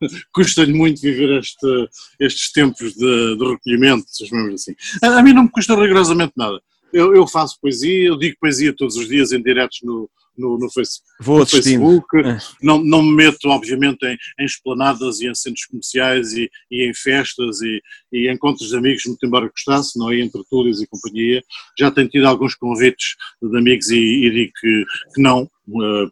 custa-lhe muito viver este, estes tempos de, de recolhimento, se assim. A, a, mim não me custa rigorosamente nada. eu, eu, faço poesia, eu digo poesia todos os dias em diretos no, no, no, face, Vou no Facebook. É. Não, não me meto, obviamente, em, em esplanadas e em centros comerciais e, e em festas e, e, encontros de amigos, muito embora gostasse, não é? Entre túlios e companhia. Já tenho tido alguns convites de amigos e, e digo que, que não,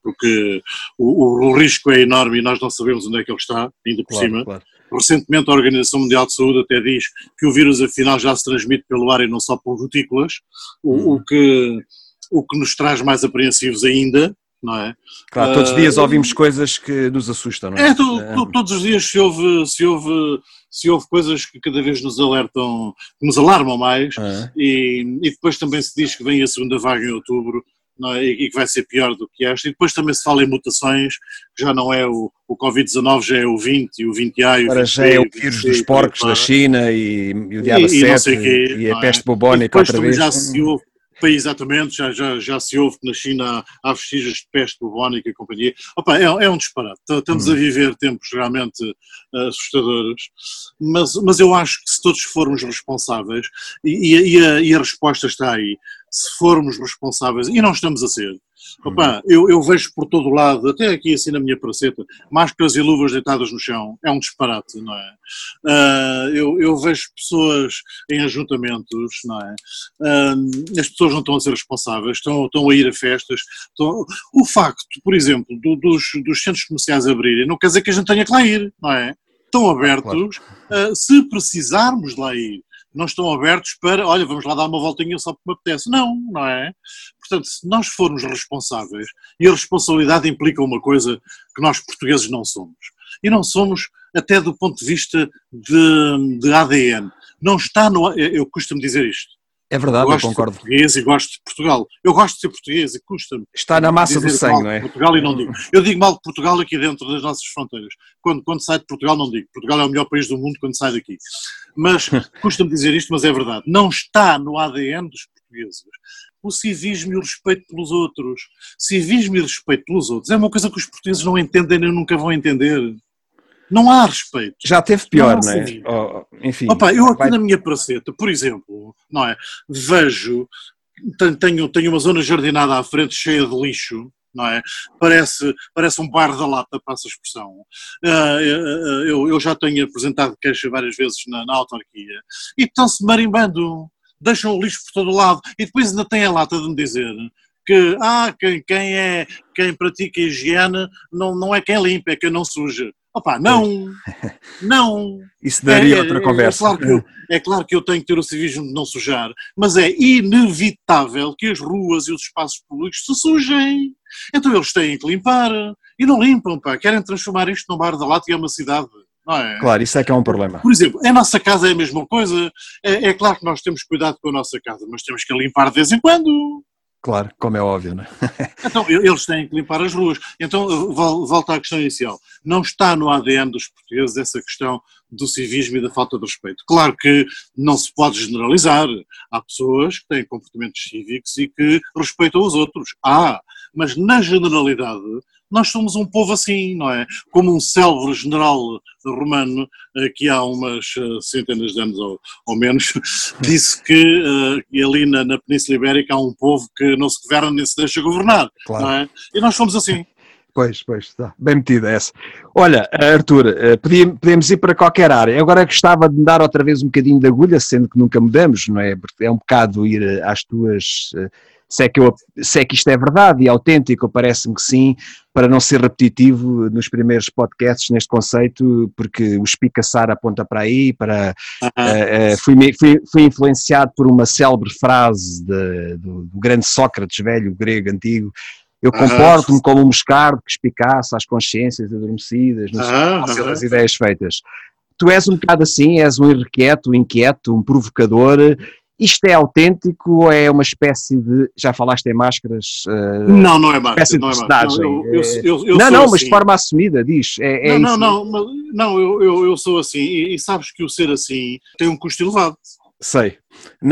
porque o, o, risco é enorme e nós não sabemos onde é que ele está, ainda por claro, cima. Claro. Recentemente a Organização Mundial de Saúde até diz que o vírus afinal já se transmite pelo ar e não só por gotículas, o, o hum. que o que nos traz mais apreensivos ainda, não é? Claro, todos os dias uh, ouvimos coisas que nos assustam, não é? É, to, to, todos os dias se ouve, se, ouve, se ouve coisas que cada vez nos alertam, que nos alarmam mais, uh. e, e depois também se diz que vem a segunda vaga em outubro, é? e que vai ser pior do que esta. E depois também se fala em mutações, já não é o, o Covid-19, já é o 20 e o 20A. Agora já é o vírus dos porcos da China e, e o diabo 7 e, e, a peste é? bubónica outra vez. Já se ouve, exatamente, já, já, já se ouve que na China há vestígios de peste bubónica e companhia. Opa, é, é um disparate. Estamos hum. a viver tempos realmente uh, assustadores, mas, mas eu acho que se todos formos responsáveis, e, e, a, e a resposta está aí, se formos responsáveis, e não estamos a ser, Opa, eu, eu, vejo por todo lado, até aqui assim na minha praceta, máscaras e luvas deitadas no chão. É um disparate, não é? Uh, eu, eu, vejo pessoas em ajuntamentos, não é? Uh, as pessoas não estão a ser responsáveis, estão, estão a ir a festas. Estão... O facto, por exemplo, do, dos, dos centros comerciais abrirem, não quer dizer que a gente tenha que lá ir, não é? Estão abertos, claro. uh, se precisarmos lá ir não estão abertos para, olha, vamos lá dar uma voltinha só porque me apetece. Não, não é? Portanto, se nós formos responsáveis, e a responsabilidade implica uma coisa que nós portugueses não somos, e não somos até do ponto de vista de, de ADN. Não está no. Eu costumo dizer isto. É verdade, eu, eu concordo. Português e gosto de Portugal. Eu gosto de ser português e custa-me. Está na massa do sangue, não é? Portugal e não digo. Eu digo mal de Portugal aqui dentro das nossas fronteiras. Quando, quando sai de Portugal, não digo. Portugal é o melhor país do mundo quando sai daqui. Mas custa-me dizer isto, mas é verdade. Não está no ADN dos portugueses o civismo e o respeito pelos outros. Civismo e respeito pelos outros é uma coisa que os portugueses não entendem nem nunca vão entender. Não há respeito. Já teve pior, não, não é? Oh, enfim. Opa, eu aqui vai... na minha praceta, por exemplo, não é? Vejo, tenho, tenho uma zona jardinada à frente cheia de lixo, não é? Parece, parece um bar da lata, passa a expressão. Uh, eu, eu, já tenho apresentado queixa várias vezes na, na autarquia e estão-se marimbando, deixam o lixo por todo lado e depois ainda tem a lata de me dizer que ah, quem, quem, é, quem pratica higiene não, não é quem limpa, é quem não suja. Opa, não, não. Isso daria é, outra conversa. É, é, claro que eu, é claro que eu tenho que ter o civismo de não sujar, mas é inevitável que as ruas e os espaços públicos se sujem. Então eles têm que limpar e não limpam, pá. Querem transformar isto num bar da lata e é uma cidade. É? Claro, isso é que é um problema. Por exemplo, a nossa casa é a mesma coisa. É, é claro que nós temos cuidado com a nossa casa, mas temos que limpar de vez em quando. Claro, como é óbvio, não é? Então, eles têm que limpar as ruas. Então, volta à questão inicial. Não está no ADN dos portugueses essa questão do civismo e da falta de respeito. Claro que não se pode generalizar. Há pessoas que têm comportamentos cívicos e que respeitam os outros. Há. Mas, na generalidade, nós somos um povo assim, não é? Como um célebre general romano, eh, que há umas eh, centenas de anos ou, ou menos, disse que uh, ali na, na, Península Ibérica há um povo que não se governa nem se deixa governar, claro. não é? E nós somos assim. Pois, pois, está bem metida essa. Olha, Arthur, podemos ir para qualquer área. Agora gostava de me dar outra vez um bocadinho de agulha, sendo que nunca mudamos, não é? Porque é um bocado ir às tuas se é que, eu, se é que isto é verdade e autêntico, parece-me que sim, para não ser repetitivo nos primeiros podcasts neste conceito, porque o espicaçar aponta para aí, para, uh -huh. uh, fui, fui, fui, influenciado por uma célebre frase de, do, do, grande Sócrates, velho, grego antigo, eu comporto-me como um moscardo que espicaça as consciências adormecidas, uh -huh. as ideias feitas. Tu és um bocado assim, és um irrequieto, um inquieto, um provocador, isto é autêntico ou é uma espécie de. Já falaste em máscaras? Uh, não, não é máscara. Não, é máscara. não, eu, eu, eu, não, não mas assim. de forma assumida, diz. É, é não, não, não, não, eu, eu, sou assim e, e, sabes que o ser assim tem um custo elevado. Sei.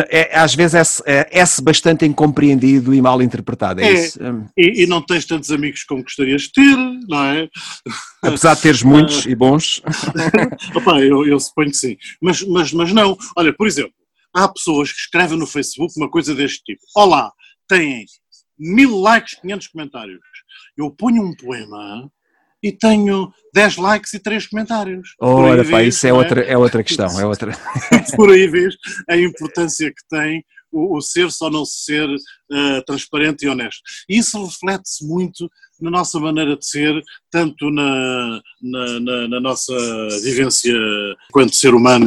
É, às vezes é, é, bastante incompreendido e mal interpretado, é, é isso? E, e, não tens tantos amigos como gostarias de ter, não é? Apesar de teres muitos e bons. Opa, eu, eu suponho que sim. Mas, mas, mas não. Olha, por exemplo, há pessoas que escrevem no Facebook uma coisa deste tipo. Olá, têm mil likes, 500 comentários. Eu ponho um poema e tenho 10 likes e 3 comentários. Ora, pá, vês, isso é, é, outra, é outra questão. É outra. Por aí vês a importância que tem o, o ser só não ser uh, transparente e honesto. E isso reflete-se muito na nossa maneira de ser, tanto na, na, na, na nossa vivência enquanto ser humano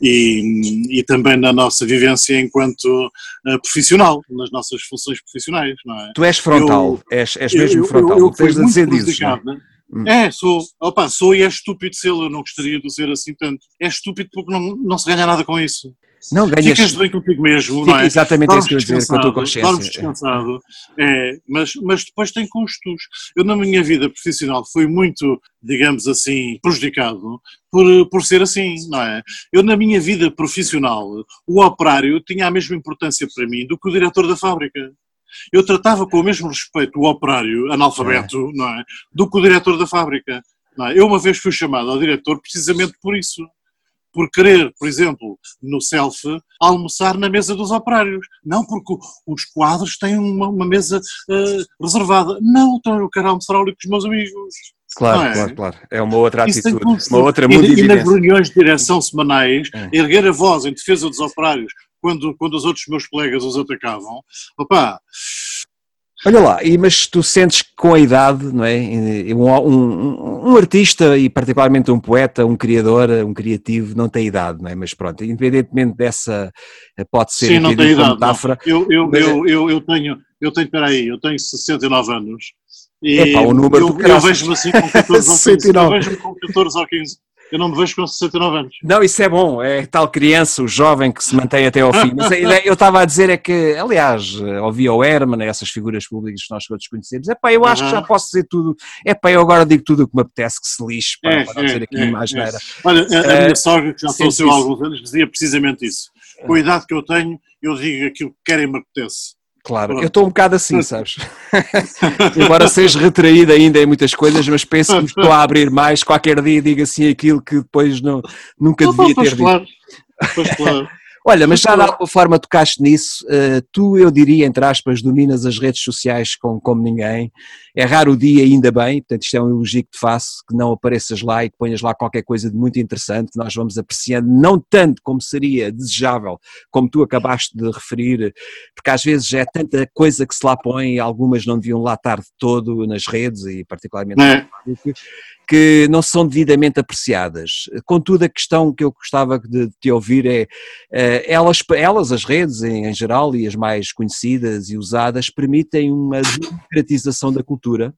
e, e também na nossa vivência enquanto uh, profissional, nas nossas funções profissionais, não é? Tu és frontal, eu, és, és mesmo eu, frontal, eu, eu, tens de dizer disso. Hum. É, sou. Opa, sou e é estúpido ser, eu não gostaria de ser assim tanto. É estúpido porque não, não se ganha nada com isso. Não ganhas. Ficas bem contigo mesmo, Fica não é? Exatamente isso que eu dizer, com a tua consciência. descansado, é, mas, mas depois tem custos. Eu, na minha vida profissional, fui muito, digamos assim, prejudicado por, por ser assim, não é? Eu, na minha vida profissional, o operário tinha a mesma importância para mim do que o diretor da fábrica. Eu tratava com o mesmo respeito o operário analfabeto, é. não é? Do que o diretor da fábrica. É? Eu uma vez fui chamado ao diretor precisamente por isso. Por querer, por exemplo, no self, almoçar na mesa dos operários. Não porque os quadros têm uma, uma mesa uh, reservada. Não, então eu quero almoçar ali com os meus amigos. Claro, é? claro, claro. É uma outra atitude, uma outra e, e nas reuniões de direção semanais, é. erguer a voz em defesa dos operários quando, quando os outros meus colegas os atacavam, opá. Olha lá, e, mas tu sentes que com a idade, não é? Um, um, um, artista e particularmente um poeta, um criador, um criativo, não tem idade, não é? Mas pronto, independentemente dessa, pode ser Sim, não tem idade, metáfora. Não. Eu, eu, mas... eu, eu, eu tenho, eu tenho, peraí, eu tenho 69 anos. E Epá, o número eu, eu vejo-me assim com 14 ou 15. eu vejo-me com 14 ou 15 eu não me vejo com 69 anos. Não, isso é bom, é tal criança, o jovem que se mantém até ao fim. Mas a ideia, eu estava a dizer é que, aliás, ouvia o Herman, essas figuras públicas que nós todos conhecemos, é pá, eu acho uhum. que já posso dizer tudo, é pá, eu agora digo tudo o que me apetece, que se lixe, pá, é, para não dizer aqui é, mais é. Olha, a, a minha eh, sogra, que já faleceu há alguns anos, dizia precisamente isso. Com a idade que eu tenho, eu digo aquilo que querem me apetece. Claro, eu estou um bocado assim, sabes? Embora seja retraído ainda em muitas coisas, mas penso que estou a abrir mais. Qualquer dia digo assim aquilo que depois não, nunca não, devia ter claro. dito. Pois claro. Olha, mas já de alguma forma tocaste nisso, uh, tu, eu diria, entre aspas, dominas as redes sociais como, como ninguém, é raro o dia, ainda bem, portanto isto é um elogio que te faço, que não apareças lá e que ponhas lá qualquer coisa de muito interessante, nós vamos apreciando, não tanto como seria desejável, como tu acabaste de referir, porque às vezes é tanta coisa que se lá põe, e algumas não deviam lá estar de todo nas redes e particularmente é. Que não são devidamente apreciadas. Contudo, a questão que eu gostava de te ouvir é, eh, elas, elas as redes em, em geral e as mais conhecidas e usadas, permitem uma democratização da cultura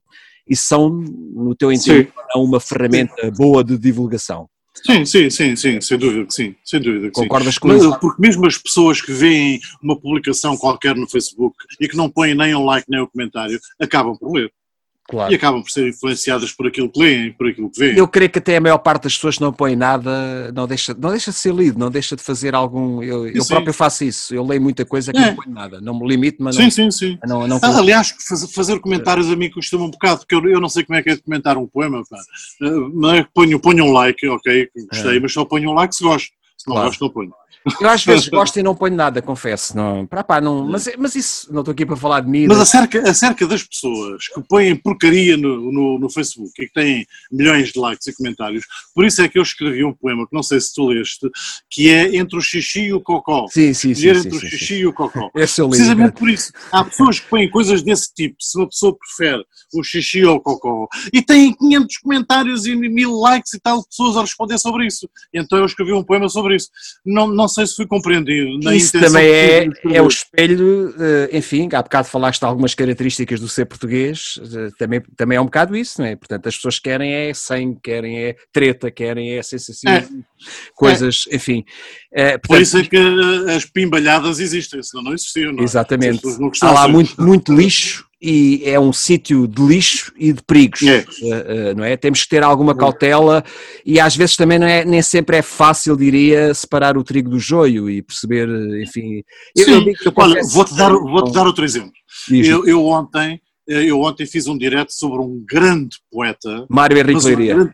e são, no teu entender, uma ferramenta boa de divulgação. Sim, sim, sim, sim, sem dúvida que sim, sem dúvida que Concordas sim. com isso? Porque mesmo as pessoas que veem uma publicação qualquer no Facebook e que não põem nem um like nem um comentário, acabam por ler. Claro. E acabam por ser influenciadas por aquilo que leem, por aquilo que veem. Eu creio que até a maior parte das pessoas não põe nada, não deixa, não deixa de ser lido, não deixa de fazer algum. Eu, eu próprio faço isso, eu leio muita coisa que é. não ponho nada, não me limito, mas sim, não. Sim, sim, não, não ah, aliás, fazer comentários a mim costuma um bocado, porque eu, eu não sei como é que é de comentar um poema, pá. Não é que ponho, ponho um like, ok, gostei, é. mas só ponho um like se gosto. Se não claro. gosto, não ponho. Eu às vezes gosto e não ponho nada, confesso. Não, para pá, não, mas, mas isso, não estou aqui para falar de mim. Mas acerca, acerca das pessoas que põem porcaria no, no, no, Facebook e que têm milhões de likes e comentários, por isso é que eu escrevi um poema, que não sei se tu leste, que é Entre o xixi e o cocó. Sim, sim, sim. Entre sim, o sim, xixi sim. e o cocó. Esse eu li, Precisamente por isso. Há pessoas que põem coisas desse tipo, se uma pessoa prefere o xixi ou o cocó, e têm 500 comentários e mil likes e tal pessoas a responder sobre isso. Então eu escrevi um poema sobre isso. Não, não sei se fui compreendido na Isso também é, é o espelho, eh, enfim, há bocado falaste de algumas características do ser português, eh, também, também é um bocado isso, não é? Portanto, as pessoas querem é sangue, querem é treta, querem é sensação, é. coisas, é. enfim. É, portanto, Por isso é que as pimbalhadas existem, senão não existiam, não é? Exatamente. Há lá muito, muito lixo e é um sítio de lixo e de perigos, é. uh, uh, não é? Temos que ter alguma cautela e às vezes também não é, nem sempre é fácil, diria, separar o trigo do joio e perceber, enfim... Sim, eu, eu olha, vou-te dar, vou dar outro exemplo. Eu, eu, ontem, eu ontem fiz um direto sobre um grande poeta... Mário Henrique Leiria. Um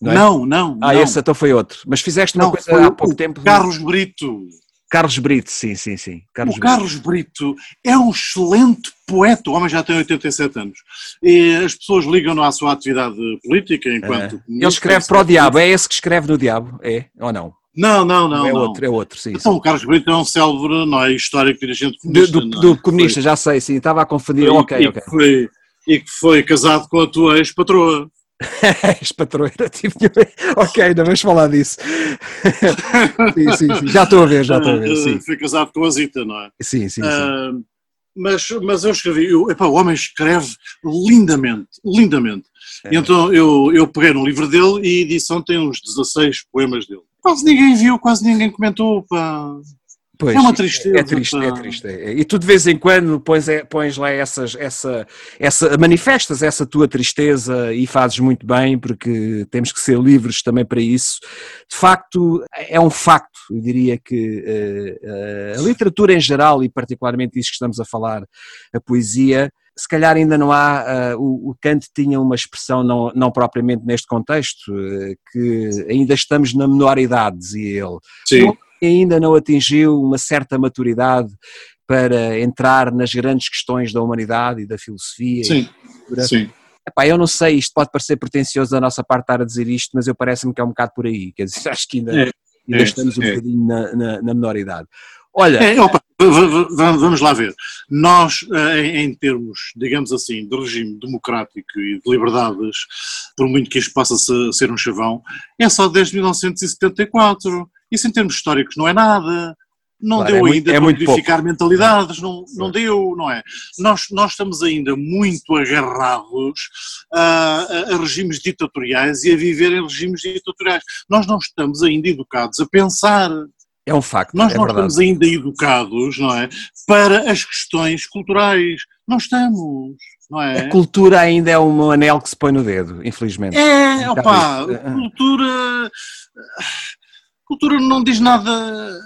não, é? não, não, Ah, não. esse então foi outro. Mas fizeste uma não, coisa há pouco tempo... Carlos Brito. Carlos Brito, sim, sim, sim. Carlos o Brito. Carlos Brito é um excelente poeta, o homem já tem 87 anos. E as pessoas ligam-no à sua atividade política enquanto. É. Ele escreve para o diabo, é esse que escreve no diabo, é ou não? Não, não, não. É não. outro, é outro, sim. Então, sim. o Carlos Brito é um célebre, não é? Histórico dirigente comunista. Do, do, é? do comunista, foi. já sei, sim. Estava a confundir. E, ok, e ok. Que foi, e que foi casado com a tua ex-patroa. Ex-patroeira, tipo, ok, não vamos falar disso. sim, sim, sim, já estou a ver, já estou a ver. Sim. Fui casado com a Zita, não é? Sim, sim, sim. Uh, mas, mas eu escrevi, eu, epá, o homem escreve lindamente, lindamente. É. Então eu, eu peguei no livro dele e disse ontem uns 16 poemas dele. Quase ninguém viu, quase ninguém comentou, pá. Pois, é uma tristeza. É triste, é triste. É. E tu de vez em quando pões, é, pões lá essas, essa, essa, manifestas essa tua tristeza e fazes muito bem, porque temos que ser livres também para isso. De facto, é um facto, eu diria que uh, uh, a literatura em geral, e particularmente isso que estamos a falar, a poesia, se calhar ainda não há, uh, o, o, Kant tinha uma expressão, não, não propriamente neste contexto, uh, que ainda estamos na menoridade, dizia ele. Sim ainda não atingiu uma certa maturidade para entrar nas grandes questões da humanidade e da filosofia. Sim, e sim. Epá, eu não sei, isto pode parecer pretencioso da nossa parte estar a dizer isto, mas eu parece-me que é um bocado por aí, quer dizer, acho que ainda, é, ainda é, estamos um é. bocadinho na, na, na menor idade. Olha... É, opa, vamos lá ver. Nós, eh, em termos, digamos assim, de regime democrático e de liberdades, por muito que isto possa ser um chavão, é só desde 1974. Isso em termos históricos não é nada. Não claro, deu é ainda é para modificar mentalidades, não, não deu, não é? Nós, nós estamos ainda muito agarrados a, a, regimes ditatoriais e a viver em regimes ditatoriais. Nós não estamos ainda educados a pensar. É um facto. Nós é não verdade. estamos ainda educados, não é? Para as questões culturais. Não estamos. Não é? A cultura ainda é um anel que se põe no dedo, infelizmente. É, opá, cultura cultura não diz nada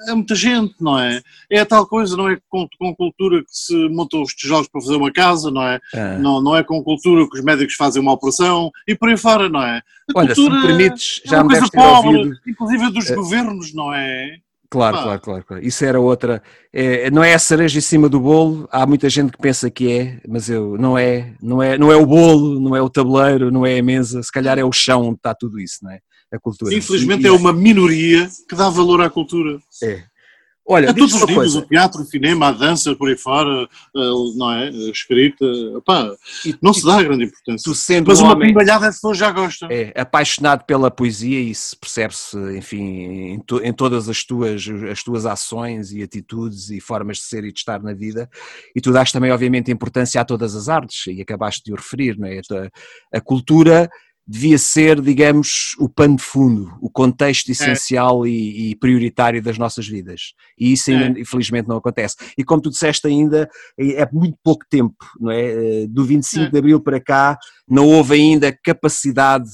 a muita gente, não é? É a tal coisa, não é com, com cultura que se montam os tijolos para fazer uma casa, não é? é? Não, não é com cultura que os médicos fazem uma operação e por aí fora, não é? A Olha, se me permites, é já me deves ter pobre, ouvido... inclusive dos é. governos, não é? Claro, claro, claro, claro, Isso era outra. É, não é a cereja em cima do bolo. Há muita gente que pensa que é, mas eu não é. Não é, não é o bolo, não é o tabuleiro, não é a mesa. Se calhar é o chão onde está tudo isso, não é? A cultura. Infelizmente e, é uma minoria que dá valor à cultura. É. Olha, a todos os níveis, o teatro, o cinema, a dança, por aí fora, não é? A escrita, opá, e, não se dá grande importância. Mas uma homem, pimbalhada de pessoas já gostam. É, apaixonado pela poesia, e isso percebe-se, enfim, em, to, em, todas as tuas, as tuas ações e atitudes e formas de ser e de estar na vida, e tu dás também, obviamente, importância a todas as artes, e acabaste de o referir, não é? A, a cultura devia ser, digamos, o pano de fundo, o contexto é. essencial é. e, e, prioritário das nossas vidas. E isso ainda, é. infelizmente, não acontece. E como tu disseste ainda, é, é muito pouco tempo, não é? Eh, do 25 é. de Abril para cá, não houve ainda capacidade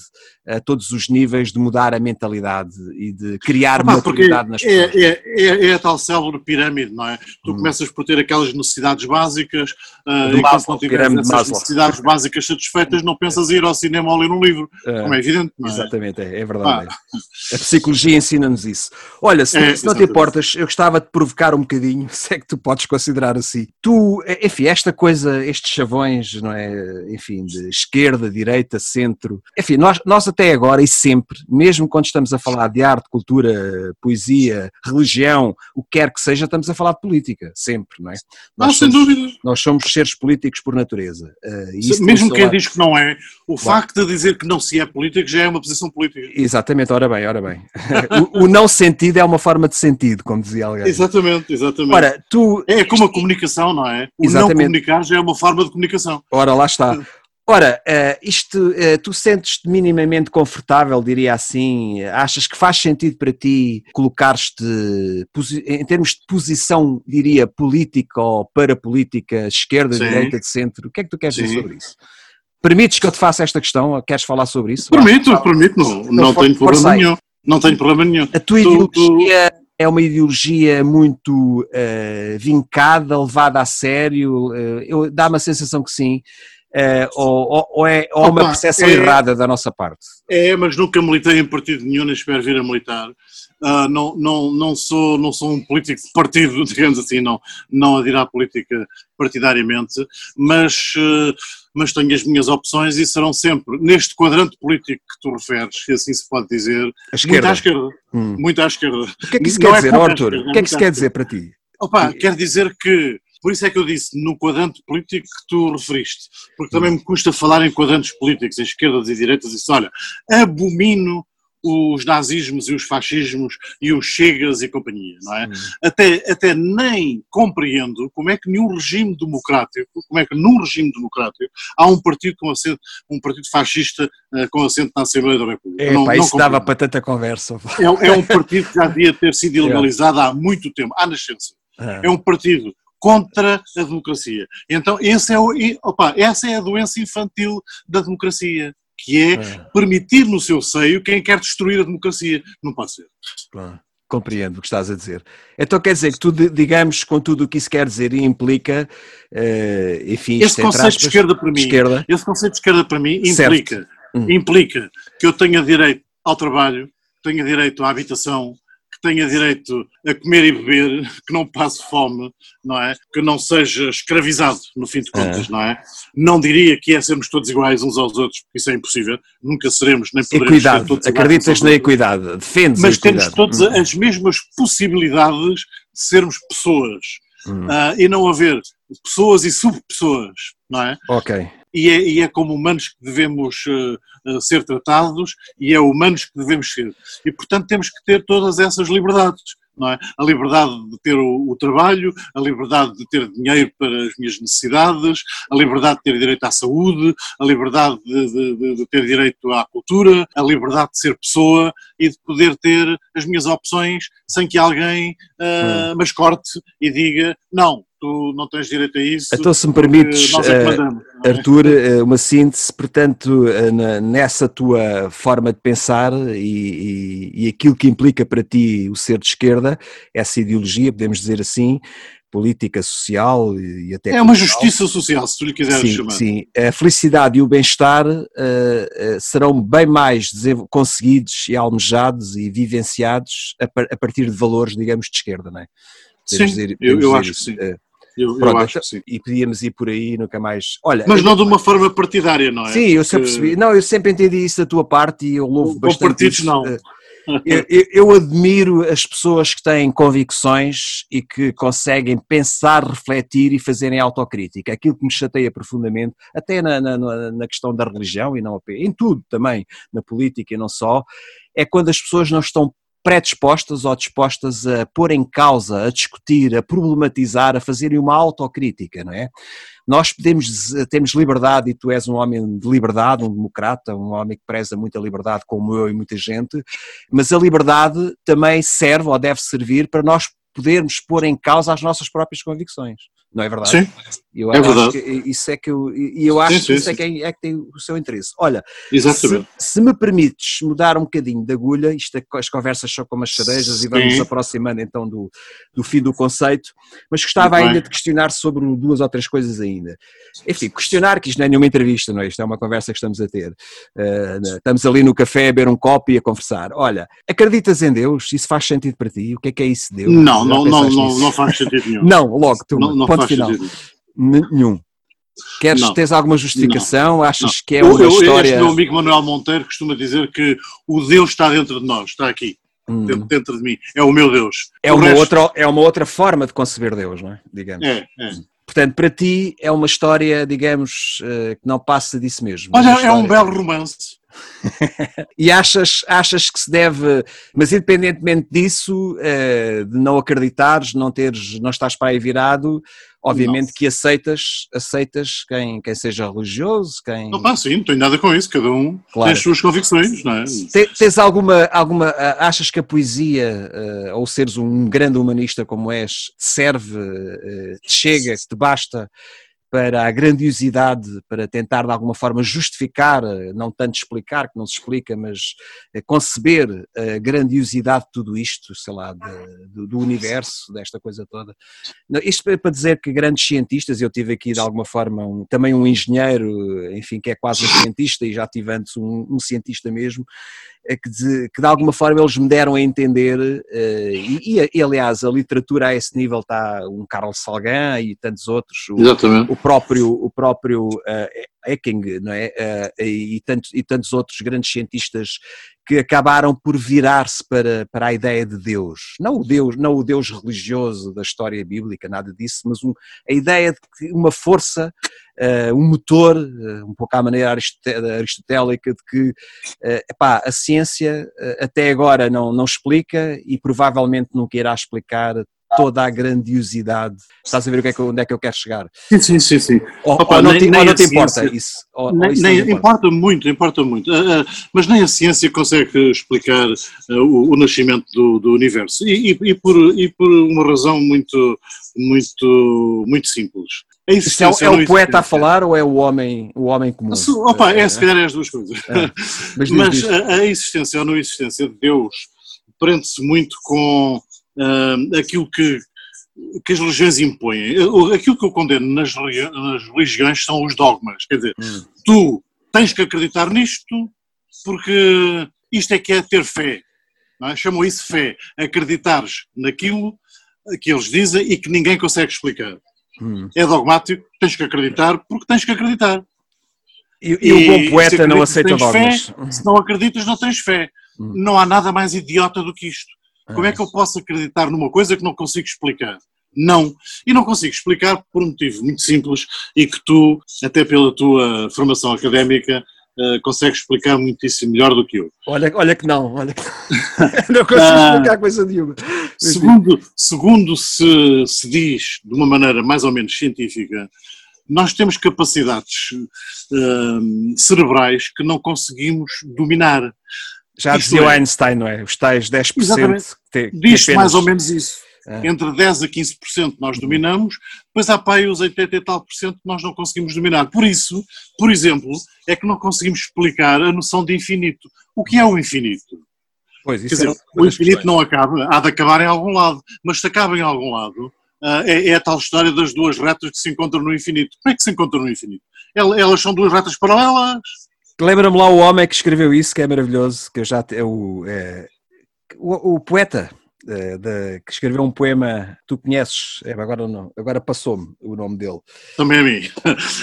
a todos os níveis de mudar a mentalidade e de criar Opa, maturidade nas é, pessoas. É, a tal célebre pirâmide, não é? Tu hum. começas por ter aquelas necessidades básicas uh, e quando não tiveres essas necessidades básicas satisfeitas não pensas em ir ao cinema ou ler um livro, é, como é evidente. Não é? Exatamente, é, é verdade. Ah. A psicologia ensina-nos isso. Olha, se, é, se não te importas, eu gostava de provocar um bocadinho, se é que tu podes considerar assim. Tu, enfim, esta coisa, estes chavões, não é? Enfim, de esquerda, direita, centro, enfim, nós, nós até até agora e sempre, mesmo quando estamos a falar de arte, cultura, poesia, religião, o que quer que seja, estamos a falar de política, sempre, não é? Nós não, somos, sem dúvida. Nós somos seres políticos por natureza. Uh, mesmo quem diz que não é, o facto de dizer que não se é político já é uma posição política. Exatamente, ora bem, ora bem. o, o, não sentido é uma forma de sentido, como dizia alguém. Exatamente, exatamente. Ora, tu, é como a comunicação, não é? O exatamente. não comunicar já é uma forma de comunicação. Ora, lá está. Ora, uh, isto, uh, tu sentes-te minimamente confortável, diria assim? Achas que faz sentido para ti colocar-te, em termos de posição, diria, política ou parapolítica, esquerda, Sim. direita, de centro? O que é que tu queres Sim. dizer sobre isso? Permites que eu te faça esta questão? Queres falar sobre isso? Permito, ah, permito, não, não, não tenho problema nenhum. Não tenho problema nenhum. A tua tu, ideologia tu... é uma ideologia muito uh, vincada, levada a sério? Uh, Dá-me a sensação que sim. Uh, ou, ou, é ou Opa, uma percepção é, errada da nossa parte? É, mas nunca militei em partido nenhum, nem espero vir a militar. Uh, não, não, não, sou, não sou um político de partido, digamos assim, não, não adiro à política partidariamente, mas, uh, mas tenho as minhas opções e serão sempre, neste quadrante político que tu referes, se assim se pode dizer, muito à esquerda. Hum. Muito à esquerda. O que é que isso não quer é dizer, Arthur? O que é que isso quer dizer para ti? Opa, quer dizer que por isso é que eu disse no quadrante político que tu referiste, porque também me custa falar em quadrantes políticos, em esquerdas e direitas, e disse, olha, abomino os nazismos e os fascismos e os chegas e companhia, não é? Até, até nem compreendo como é que nenhum regime democrático, como é que num regime democrático há um partido com assento, um partido fascista uh, com assento na Assembleia da República. É, não, pá, isso dava para tanta conversa. É, é, um partido que já devia ter sido é. ilegalizado há muito tempo, à nascença. É, é um partido contra a democracia. Então, esse é o, opa, essa é a doença infantil da democracia, que é, é, permitir no seu seio quem quer destruir a democracia. Não pode ser. Compreendo o que estás a dizer. Então quer dizer que tu, digamos, com tudo o que isso quer dizer e implica, uh, enfim... Esse conceito aspas, de esquerda para mim, esquerda. esse conceito de esquerda para mim implica, hum. implica que eu tenha direito ao trabalho, tenha direito à habitação, tenha direito a comer e beber, que não passe fome, não é? Que não seja escravizado, no fim de contas, é. não é? Não diria que é sermos todos iguais uns aos outros, porque isso é impossível, nunca seremos, nem poderemos equidade. ser todos iguais. Acreditas na equidade, defendes Mas temos todas hum. as mesmas possibilidades de sermos pessoas. Hum. Uh, e não haver pessoas e subpessoas, não é? Ok e é, e é como humanos que devemos uh, ser tratados e é humanos que devemos ser. E, portanto, temos que ter todas essas liberdades. Não é? A liberdade de ter o, o, trabalho, a liberdade de ter dinheiro para as minhas necessidades, a liberdade de ter direito à saúde, a liberdade de, de, de ter direito à cultura, a liberdade de ser pessoa e de poder ter as minhas opções sem que alguém uh, hum. me escorte e diga não, tu não tens direito a isso. Então, se me permites, uh, Arthur, uh, uma síntese, portanto, uh, nessa tua forma de pensar e, e, e, aquilo que implica para ti o ser de esquerda, essa ideologia, podemos dizer assim, política social e até. É uma justiça social, se tu lhe quiseres sim, chamar. Sim, a felicidade e o bem-estar serão bem mais conseguidos e almejados e vivenciados a, a, partir de valores, digamos, de esquerda, não é? sim, dizer, eu, eu acho que sim. Eu, Pronto, eu acho então, que sim. E podíamos ir por aí, nunca mais. Olha, Mas não de uma forma partidária, não é? Sim, eu sempre percebi. Não, eu sempre entendi isso da tua parte e eu louvo Com bastante. partidos, isso. não. Eu, eu, eu, admiro as pessoas que têm convicções e que conseguem pensar, refletir e fazerem autocrítica. Aquilo que me chateia profundamente, até na, na, na questão da religião e não em tudo também, na política e não só, é quando as pessoas não estão predispostas ou dispostas a pôr em causa, a discutir, a problematizar, a fazerem uma autocrítica, não é? Nós podemos, temos liberdade e tu és um homem de liberdade, um democrata, um homem que preza muita liberdade como eu e muita gente, mas a liberdade também serve ou deve servir para nós podermos pôr em causa as nossas próprias convicções não é verdade? Sim, eu é verdade. isso é que eu, e eu acho sim, sim, que isso é que, é, que tem o seu interesse. Olha, se, se, me permites mudar um bocadinho de agulha, isto é, as conversas são como as cerejas e vamos aproximando então do, do fim do conceito, mas gostava Muito ainda bem. de questionar sobre duas ou três coisas ainda. Enfim, questionar, que isto não é nenhuma entrevista, não é? Isto é uma conversa que estamos a ter. Uh, estamos ali no café a beber um copo e a conversar. Olha, acreditas em Deus? Isso faz sentido para ti? O que é que é isso Deus? Não, não, não, não, não, faz sentido nenhum. não, logo, tu, não, não ponto final. Nenhum. Queres, não, tens alguma justificação? Não, Achas não. que é uma eu, história... Este meu amigo Manuel Monteiro costuma dizer que o Deus está dentro de nós, está aqui, hum. dentro, dentro, de mim, é o meu Deus. É uma, resto... outra, é uma outra forma de conceber Deus, não é? Digamos. É, é. Portanto, para ti é uma história, digamos, eh, que não passa disso mesmo. Olha, é um belo romance. e achas, achas que se deve, mas independentemente disso, uh, de não acreditares, não teres, não estás para aí virado, obviamente não. que aceitas, aceitas quem, quem seja religioso, quem... Não, pá, sim, não tenho nada com isso, cada um claro. tem as suas convicções, não é? Tens alguma, alguma, achas que a poesia, uh, ou seres um grande humanista como és, te serve, uh, te chega, te basta para a grandiosidade, para tentar de alguma forma justificar, não tanto explicar, que não se explica, mas eh, conceber a grandiosidade de tudo isto, sei lá, de, do, do, universo, desta coisa toda. Isto para dizer que grandes cientistas, eu tive aqui de alguma forma um, também um engenheiro, enfim, que é quase um cientista e já tive antes um, um cientista mesmo, é que de, que de, alguma forma eles me deram a entender, uh, e, e, aliás a literatura a esse nível está um Carlos Sagan e tantos outros, o, o próprio, o próprio uh, não é? Uh, e, tantos, e tantos outros grandes cientistas que acabaram por virar-se para, para a ideia de Deus. Não o Deus, não o Deus religioso da história bíblica, nada disso, mas um, a ideia de que uma força, uh, um motor, uh, um pouco à maneira aristotélica, de que uh, epá, a ciência até agora não, não explica e provavelmente nunca irá explicar toda a grandiosidade. Estás a ver o que é que, onde é que eu quero chegar? Sim, sim, sim. sim. Ou, Opa, ou não, nem, te, nem ou não te importa isso? Ou, nem, isso nem importa. importa. muito, importa muito. Uh, uh, mas nem a ciência consegue explicar uh, o, o, nascimento do, do universo. E, e, e, por, e por uma razão muito, muito, muito simples. É, é, é, o poeta a falar ou é o homem, o homem comum? Opa, é, se calhar é as duas coisas. É. Mas, mas a, a, existência ou não existência de Deus prende-se muito com uh, aquilo que, que as religiões impõem. Aquilo que eu condeno nas, nas religiões são os dogmas. Quer dizer, hum. tu tens que acreditar nisto porque isto é que é ter fé. É? Chamam isso fé. Acreditares naquilo que eles dizem e que ninguém consegue explicar. Hum. É dogmático, tens que acreditar porque tens que acreditar. E, e, e o bom poeta não aceita dogmas. Fé, se não acreditas, não tens fé. Hum. Não há nada mais idiota do que isto. Como é que eu posso acreditar numa coisa que não consigo explicar? Não. E não consigo explicar por um motivo muito simples e que tu, até pela tua formação académica, uh, consegues explicar muitíssimo melhor do que eu. Olha, olha que não, olha que não consigo ah, explicar coisa nenhuma. Segundo, segundo se, se diz de uma maneira mais ou menos científica, nós temos capacidades uh, cerebrais que não conseguimos dominar. Já Isto dizia é, Einstein, não é? Os tais 10% exatamente. que, que Diz apenas... mais ou menos isso. É. Entre 10% a 15% nós dominamos, depois há pai os 80 e tal por cento que nós não conseguimos dominar. Por isso, por exemplo, é que não conseguimos explicar a noção de infinito. O que é o infinito? Pois, Quer dizer, o infinito não acaba, há de acabar em algum lado, mas se acaba em algum lado, Uh, é, é, a tal história das duas retas que se encontram no infinito. Como é que se encontram no infinito? Elas são duas retas paralelas. Lembra-me lá o homem que escreveu isso, que é maravilhoso, que eu já é o, é, o, o, poeta é, de, que escreveu um poema, tu conheces, é, agora não, agora passou-me o nome dele. Também a mim.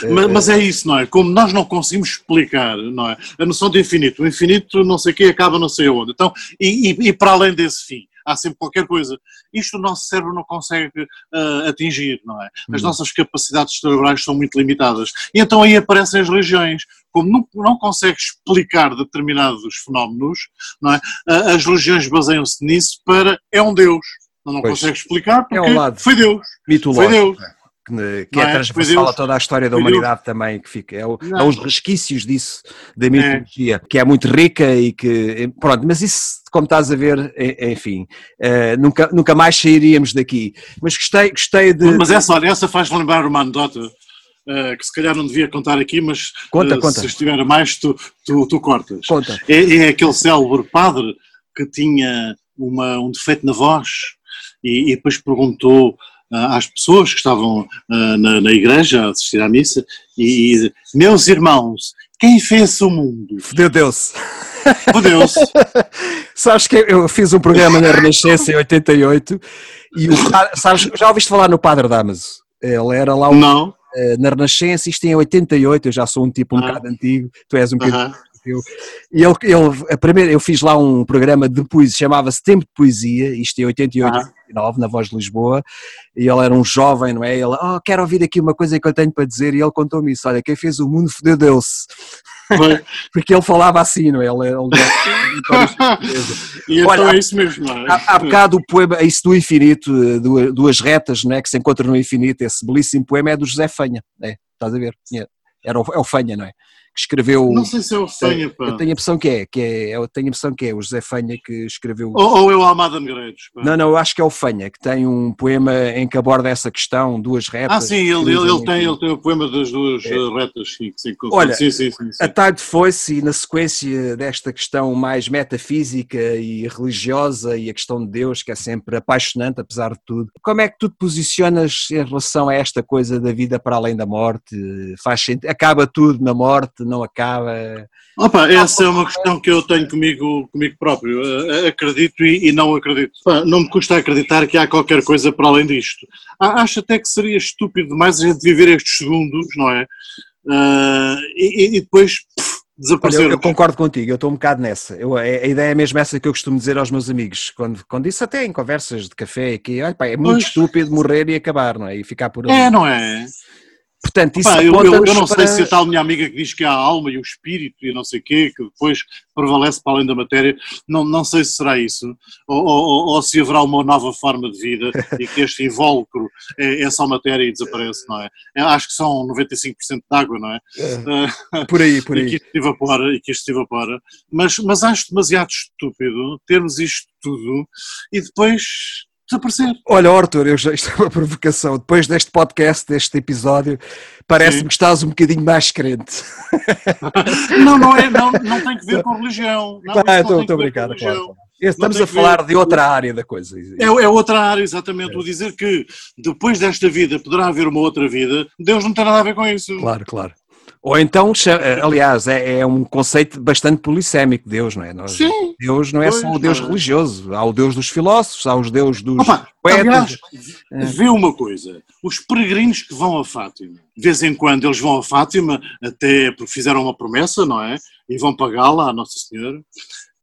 É, mas, mas, é isso, não é? Como nós não conseguimos explicar, não é? A noção de infinito, o infinito não sei o que acaba não sei onde. Então, e, e, e para além desse fim, há sempre qualquer coisa. Isto o nosso cérebro não consegue uh, atingir, não é? As uhum. nossas capacidades cerebrais são muito limitadas. E então aí aparecem as religiões. Como não, não consegue explicar determinados fenómenos, não é? Uh, as religiões baseiam-se nisso para é um Deus. Não, não consegue explicar porque é um lado foi Deus. Mitológico. Foi Deus que, que é, é transversal a toda a história da humanidade também, que fica, é, o, é, os resquícios disso, da mitologia, é. que é muito rica e que, pronto, mas isso, como estás a ver, enfim, uh, nunca, nunca mais sairíamos daqui, mas gostei, gostei de... Mas essa, olha, essa faz lembrar uma anedota, uh, que se calhar não devia contar aqui, mas conta, uh, conta. se estiver a mais, tu, tu, tu cortas. Conta. É, é aquele célebre padre que tinha uma, um defeito na voz e, e depois perguntou às pessoas que estavam uh, na, na, igreja a assistir à missa e, e meus irmãos, quem fez o mundo? Fodeu Deus. Fodeu-se. sabes que eu fiz um programa na Renascença em 88 e o, sabes, já ouviste falar no Padre Damaso? Ele era lá o, Não. Uh, na Renascença, isto em 88, eu já sou um tipo um ah. bocado antigo, tu és um bocadinho eu, e ele, ele, a primeira, eu fiz lá um programa de poesia, chamava-se Tempo de Poesia, isto em 88, ah. 89, na Voz de Lisboa, e ele era um jovem, não é? Ele, oh, quero ouvir aqui uma coisa que eu tenho para dizer, e ele contou-me isso, olha, quem fez o mundo fodeu Deus. Porque ele falava assim, não é? Ele, ele... e então Olha, é isso mesmo. Não é? Há, há bocado o poema, isso do infinito, duas retas, não é? Que se encontram no infinito, esse belíssimo poema é do José Fanha, é? Estás a ver? É, era o, é o Fanha, não é? Que escreveu. Não sei se é o Fanha, pá. Eu tenho a impressão que é, que é, eu tenho a impressão que é o José Fanha que escreveu. Ou, ou é o Amada Negreiros. Não, não, eu acho que é o Fanha, que tem um poema em que aborda essa questão, duas retas. Ah, sim, ele, ele, ele tem, ele tem o poema das duas é. retas. Sim, sim, Olha, sim, sim, sim, a tarde foi-se e na sequência desta questão mais metafísica e religiosa e a questão de Deus, que é sempre apaixonante, apesar de tudo, como é que tu te posicionas em relação a esta coisa da vida para além da morte? Faz acaba tudo na morte, não acaba? Opa, essa é uma questão que eu tenho comigo, comigo próprio. Acredito e, e não acredito. não me custa acreditar que há qualquer coisa para além disto. Acho até que seria estúpido demais a gente viver estes segundos, não é? Uh, e, e, depois desaparecer. Olha, eu, eu, concordo contigo, eu estou um bocado nessa. Eu, a, a, ideia é mesmo essa que eu costumo dizer aos meus amigos, quando, quando isso até em conversas de café, que olha, é muito pois. estúpido morrer e acabar, não é? E ficar por ali. É, não é? Portanto, isso Pá, eu, eu, eu, não para... sei se a tal minha amiga que diz que há a alma e o espírito e não sei o quê, que depois prevalece para além da matéria, não, não sei se será isso, ou, ou, ou se haverá uma nova forma de vida e que este invólucro é, é, só matéria e desaparece, não é? Acho que são 95% de água, não é? é por aí, por aí. E que isto evapora, e que isto evapora. Mas, mas acho demasiado estúpido termos isto tudo e depois desaparecer. Olha, Arthur, eu já, isto é uma provocação. Depois deste podcast, deste episódio, parece-me que estás um bocadinho mais crente. não, não, é, não, não tem que ver com religião. Não, ah, estou, a brincar, claro. Estamos a falar de outra área da coisa. É, é outra área, exatamente. É. O dizer que depois desta vida poderá haver uma outra vida, Deus não tem nada a ver com isso. Claro, claro. Ou então, aliás, é, é, um conceito bastante polissémico, Deus, não é? Nós, Sim. Deus não é pois, só o Deus religioso, há o Deus dos filósofos, há os Deus dos Opa, poetas. Aliás, é. vê uma coisa, os peregrinos que vão a Fátima, de vez em quando eles vão a Fátima, até porque fizeram uma promessa, não é? E vão pagá-la à Nossa Senhora,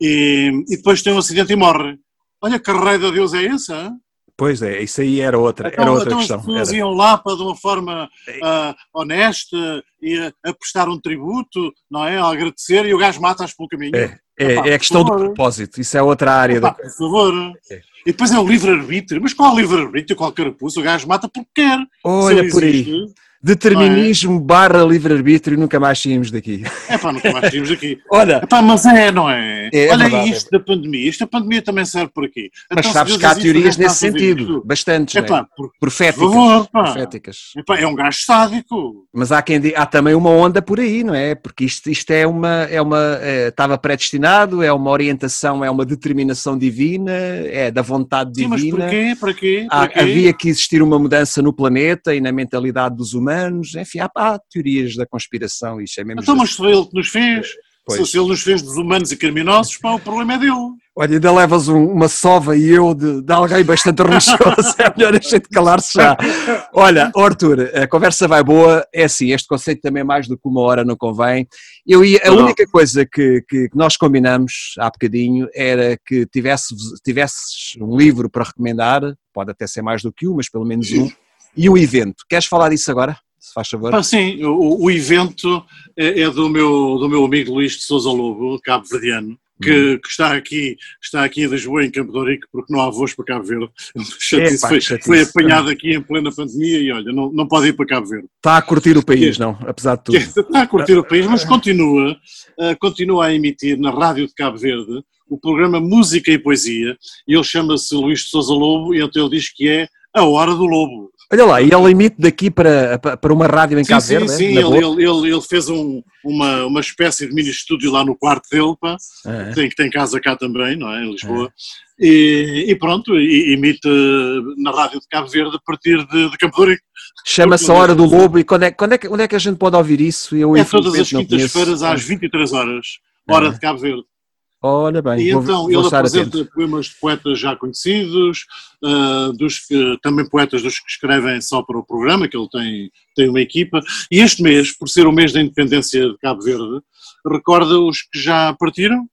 e, e, depois tem um acidente e morre. Olha que raio de Deus é essa, hein? Pois é, isso aí era outra, então, era outra então questão. As pessoas era. iam lá para de uma forma uh, honesta e a, a, prestar um tributo, não é? A agradecer e o gajo mata-as pelo caminho. É, é, Epá, é a questão do propósito, isso é outra área. Epá, da... Por favor. É. E depois é o livre-arbítrio. Mas qual livre-arbítrio? Qual carapuço? O gajo mata porque quer. Olha por aí. Determinismo é? barra livre-arbítrio, nunca mais saímos daqui. É pá, nunca mais saímos daqui. Olha, Epá, mas é, não é? é, é Olha verdade, isto da pandemia, isto da pandemia também serve por aqui. Mas então, sabes que há teorias nesse sentido, bastantes, Epá, né? por, proféticas, favor, proféticas. Epá, é um gajo sádico. Mas há, quem, há também uma onda por aí, não é? Porque isto, isto é uma, é uma é, estava predestinado, é uma orientação, é uma determinação divina, é da vontade divina. Sim, mas porquê? Para quê? Para quê? Havia que existir uma mudança no planeta e na mentalidade dos humanos humanos, enfim, há, há teorias da conspiração, isso é mesmo. Então, mas foi ele que nos fez. Pois. Se ele nos fez desumanos e criminosos, pá, o problema é dele. Olha, ainda levas um, uma sova e eu de, de alguém bastante religioso, é melhor a gente calar-se já. Olha, Arthur, a conversa vai boa, é assim, este conceito também mais do que uma hora não convém. Eu ia, a única coisa que, que, que, nós combinamos há bocadinho era que tivesse, tivesses um livro para recomendar, pode até ser mais do que um, mas pelo menos um, e o evento. Queres falar disso agora? Se faz favor. Ah, sim, o, o evento é, é, do, meu, do meu amigo Luís de Souza Lobo, cabo-verdiano, que, hum. que, está, aqui, está aqui em Lisboa, em Campo de Ourique, porque não há voos para Cabo Verde. Pá, foi, foi, apanhado aqui em plena pandemia e olha, não, não pode ir para Cabo Verde. Está a curtir o país, não? Apesar de tudo. Está a curtir o país, mas continua, uh, continua a emitir na rádio de Cabo Verde o programa Música e Poesia, e ele chama-se Luís de Souza Lobo, e então ele diz que é a hora do lobo. Olha lá, e ele emite daqui para, para uma rádio em sim, Cabo Verde? Sim, sim, ele, ele, ele, fez um, uma, uma espécie de mini estúdio lá no quarto dele, pá, ah, é. tem, que tem casa cá também, não é, em Lisboa, é. e, e, pronto, e, emite na rádio de Cabo Verde a partir de, de Campo de Chama-se a Hora do Lobo, e quando é, quando, é que, onde é que a gente pode ouvir isso? Eu, é todas as quintas-feiras às 23 horas, hora é. de Cabo Verde. Olha bem, e vou, então vou ele apresenta atento. poemas de poetas já conhecidos, uh, dos que, também poetas dos que escrevem só para o programa, que ele tem, tem uma equipa, e este mês, por ser o mês da independência de Cabo Verde, recorda os que já partiram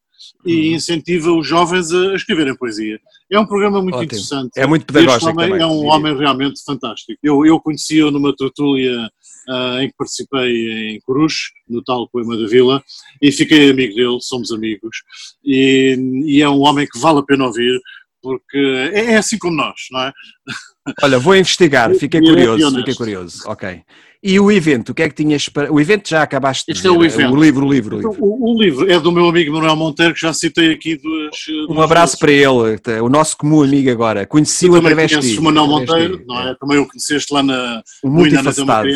e uhum. incentiva os jovens a escreverem poesia. É um programa muito Ótimo. interessante. É muito pedagógico este homem também. É um homem realmente fantástico. Eu, eu conheci-o numa tertúlia em que participei em Cruz, no tal Poema da Vila, e fiquei amigo dele, somos amigos, e, e é um homem que vale a pena ouvir, porque é, é assim como nós, não é? Olha, vou investigar, fiquei curioso, fiquei curioso, ok. E o evento, o que é que tinhas para. O evento já acabaste de Este é o evento. O livro, o livro. O, livro. O, o, livro é do meu amigo Manuel Monteiro, que já citei aqui duas. Um abraço para ele, o nosso comum amigo agora. Conheci-o através de. o Manuel Monteiro, não é? Também o conheceste lá na. Multifacetado.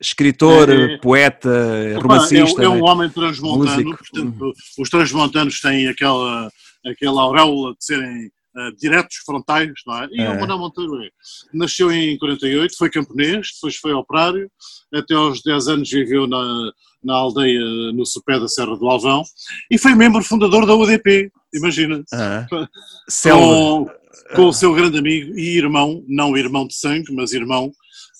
Escritor, é, é, poeta, romancista. É, é, um homem transmontano, músico. portanto, os transmontanos têm aquela, aquela auréola de serem uh, diretos, frontais, não é? E é. o Manuel Monteiro é. Nasceu em 48, foi camponês, depois foi operário, até aos 10 anos viveu na, na aldeia no sopé da Serra do Alvão e foi membro fundador da UDP, imagina. Ah. Com, com o seu grande amigo e irmão, não irmão de sangue, mas irmão,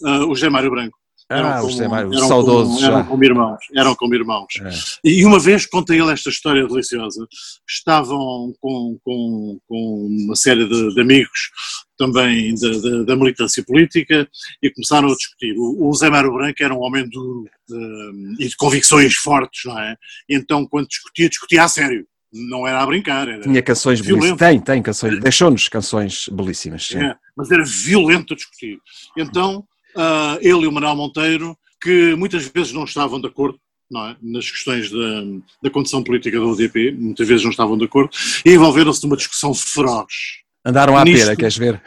uh, o José Mário Branco. Eram ah, como, Mário, eram saudoso como, Eram como irmãos, eram como irmãos. É. E uma vez, conta ele esta história deliciosa, estavam com, com, com uma série de, de amigos também da, da, da, militância política e começaram a discutir. O, o Zé Mário Branco era um homem duro de, e de convicções fortes, não é? E então, quando discutia, discutia a sério não era a brincar. Era Tinha canções belíssimas. Tem, tem canções. Deixou-nos canções belíssimas. É, mas era violento a discutir. Então, uh, ele e o Manuel Monteiro, que muitas vezes não estavam de acordo, é? nas questões da, da condição política da UDP, muitas vezes não estavam de acordo, e envolveram-se numa discussão feroz. Andaram à Nisto, pera, queres ver?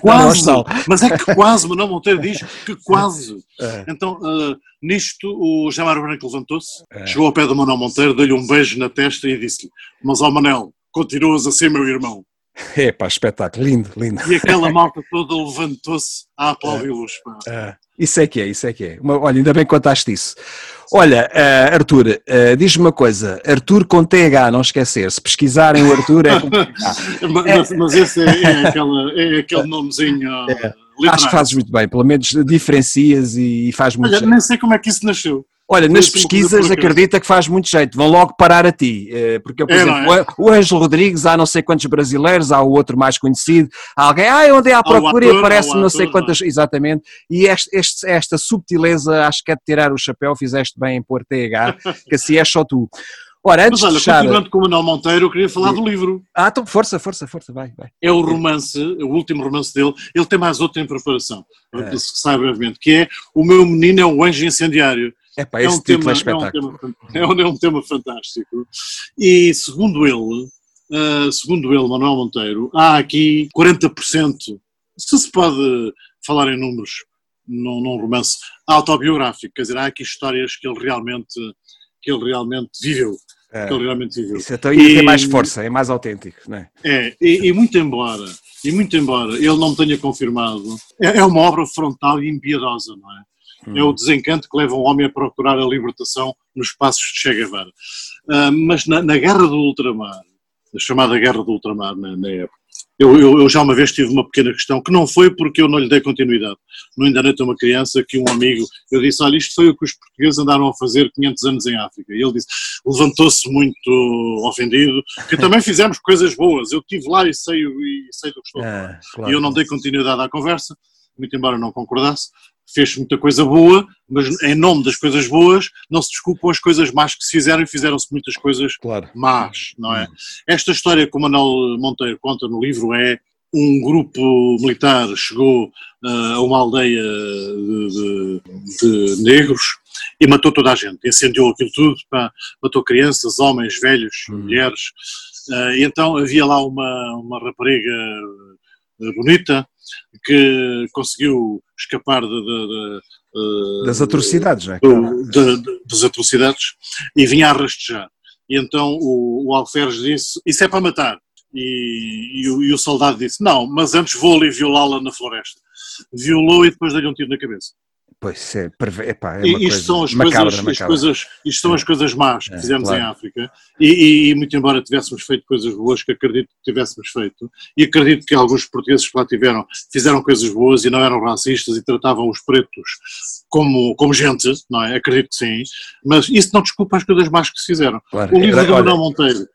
Quase, mas é que quase, Manuel Monteiro diz que quase. É. Então, uh, nisto, o Jamar Branco levantou-se, é. chegou ao pé do Manuel Monteiro, deu-lhe um beijo na testa e disse-lhe: Mas, ó Manel, continuas a ser meu irmão. Epá, espetáculo, lindo, lindo. E aquela malta toda levantou-se a aplaudi-los. É, isso é que é, isso é que é. Olha, ainda bem que contaste isso. Olha, uh, Arthur, uh, diz-me uma coisa, Arthur com TH, não esquecer, se pesquisarem o Arthur é com TH. mas, mas, esse é, é, aquela, é aquele nomezinho... É. Acho que fazes muito bem, pelo menos diferencias e, e faz muito Olha, nem sei como é que isso nasceu. Olha, nas pesquisas acredita que faz muito jeito, vão logo parar a ti, eh, porque, por é, exemplo, é? o Ângelo Rodrigues, há não sei quantos brasileiros, há o outro mais conhecido, há alguém, ah, onde é à procura e aparece não sei quantas, não. exatamente, e este, este, esta subtileza, acho que é de tirar o chapéu, fizeste bem em pôr TH, que assim é só tu. Ora, antes Mas olha, de fechar... continuando com o Manuel Monteiro, eu queria falar do livro. Ah, então força, força, força, vai, vai. É o romance, o último romance dele, ele tem mais outro em preparação, é. se sai brevemente, que é O Meu Menino é um Anjo Incendiário Epá, é, um tema, é, espetáculo. É, um tema, é, um, é um tema fantástico. E segundo ele, uh, segundo ele, Manuel Monteiro, há aqui 40%, se se pode falar em números num, num romance autobiográfico, quer dizer, há aqui histórias que ele realmente, que ele realmente viveu. É, que ele realmente viveu. Isso então, e, tem mais força, é mais autêntico, não é? É, e, e muito embora, e muito embora ele não tenha confirmado, é, é uma obra frontal e impiedosa, não é? É o desencanto que leva um homem a procurar a libertação nos passos de Che Guevara. Uh, mas na, na, Guerra do Ultramar, a chamada Guerra do Ultramar na, na época, eu, eu, eu, já uma vez tive uma pequena questão, que não foi porque eu não lhe dei continuidade. No Indanete, uma criança que um amigo, eu disse, olha, isto foi o que os portugueses andaram a fazer 500 anos em África. E ele disse, levantou-se muito ofendido, que também fizemos coisas boas. Eu estive lá e sei, e sei do que estou a falar. É, claro. E eu não dei continuidade à conversa, muito embora não concordasse, fez muita coisa boa, mas em nome das coisas boas não se desculpam as coisas más que se fizeram e fizeram-se muitas coisas claro. más, não é? Esta história que o Manuel Monteiro conta no livro é um grupo militar chegou uh, a uma aldeia de, de, de, negros e matou toda a gente, incendiou aquilo tudo, pá, matou crianças, homens, velhos, hum. mulheres, uh, e então havia lá uma, uma rapariga bonita que conseguiu escapar de, de, de, das atrocidades, não é? das atrocidades e vinha a rastejar. E então o, o Alferes disse: Isso é para matar. E, e, o, e o soldado disse: Não, mas antes vou ali violá-la na floresta. Violou e depois deu-lhe um tiro na cabeça. Pois é, epá, é uma isto coisa são as macabra, coisas, macabra. As coisas, isto são as coisas más que é, fizemos claro. em África e, e, muito embora tivéssemos feito coisas boas que acredito que tivéssemos feito e acredito que alguns portugueses que lá tiveram fizeram coisas boas e não eram racistas e tratavam os pretos como, como gente, não é? Acredito que sim, mas isso não desculpa as coisas más que se fizeram. Claro. O livro do Manuel Monteiro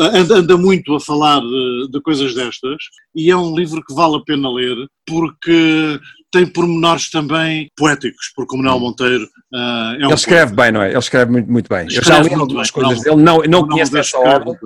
anda, anda, muito a falar de, de coisas destas e é um livro que vale a pena ler porque tem pormenores também poéticos, porque o Manuel. Monteiro uh, é um Ele escreve poeta. bem, não é? Ele escreve muito, muito bem. Escreve Eu já li algumas coisas dele, não, não, não conheço essa obra.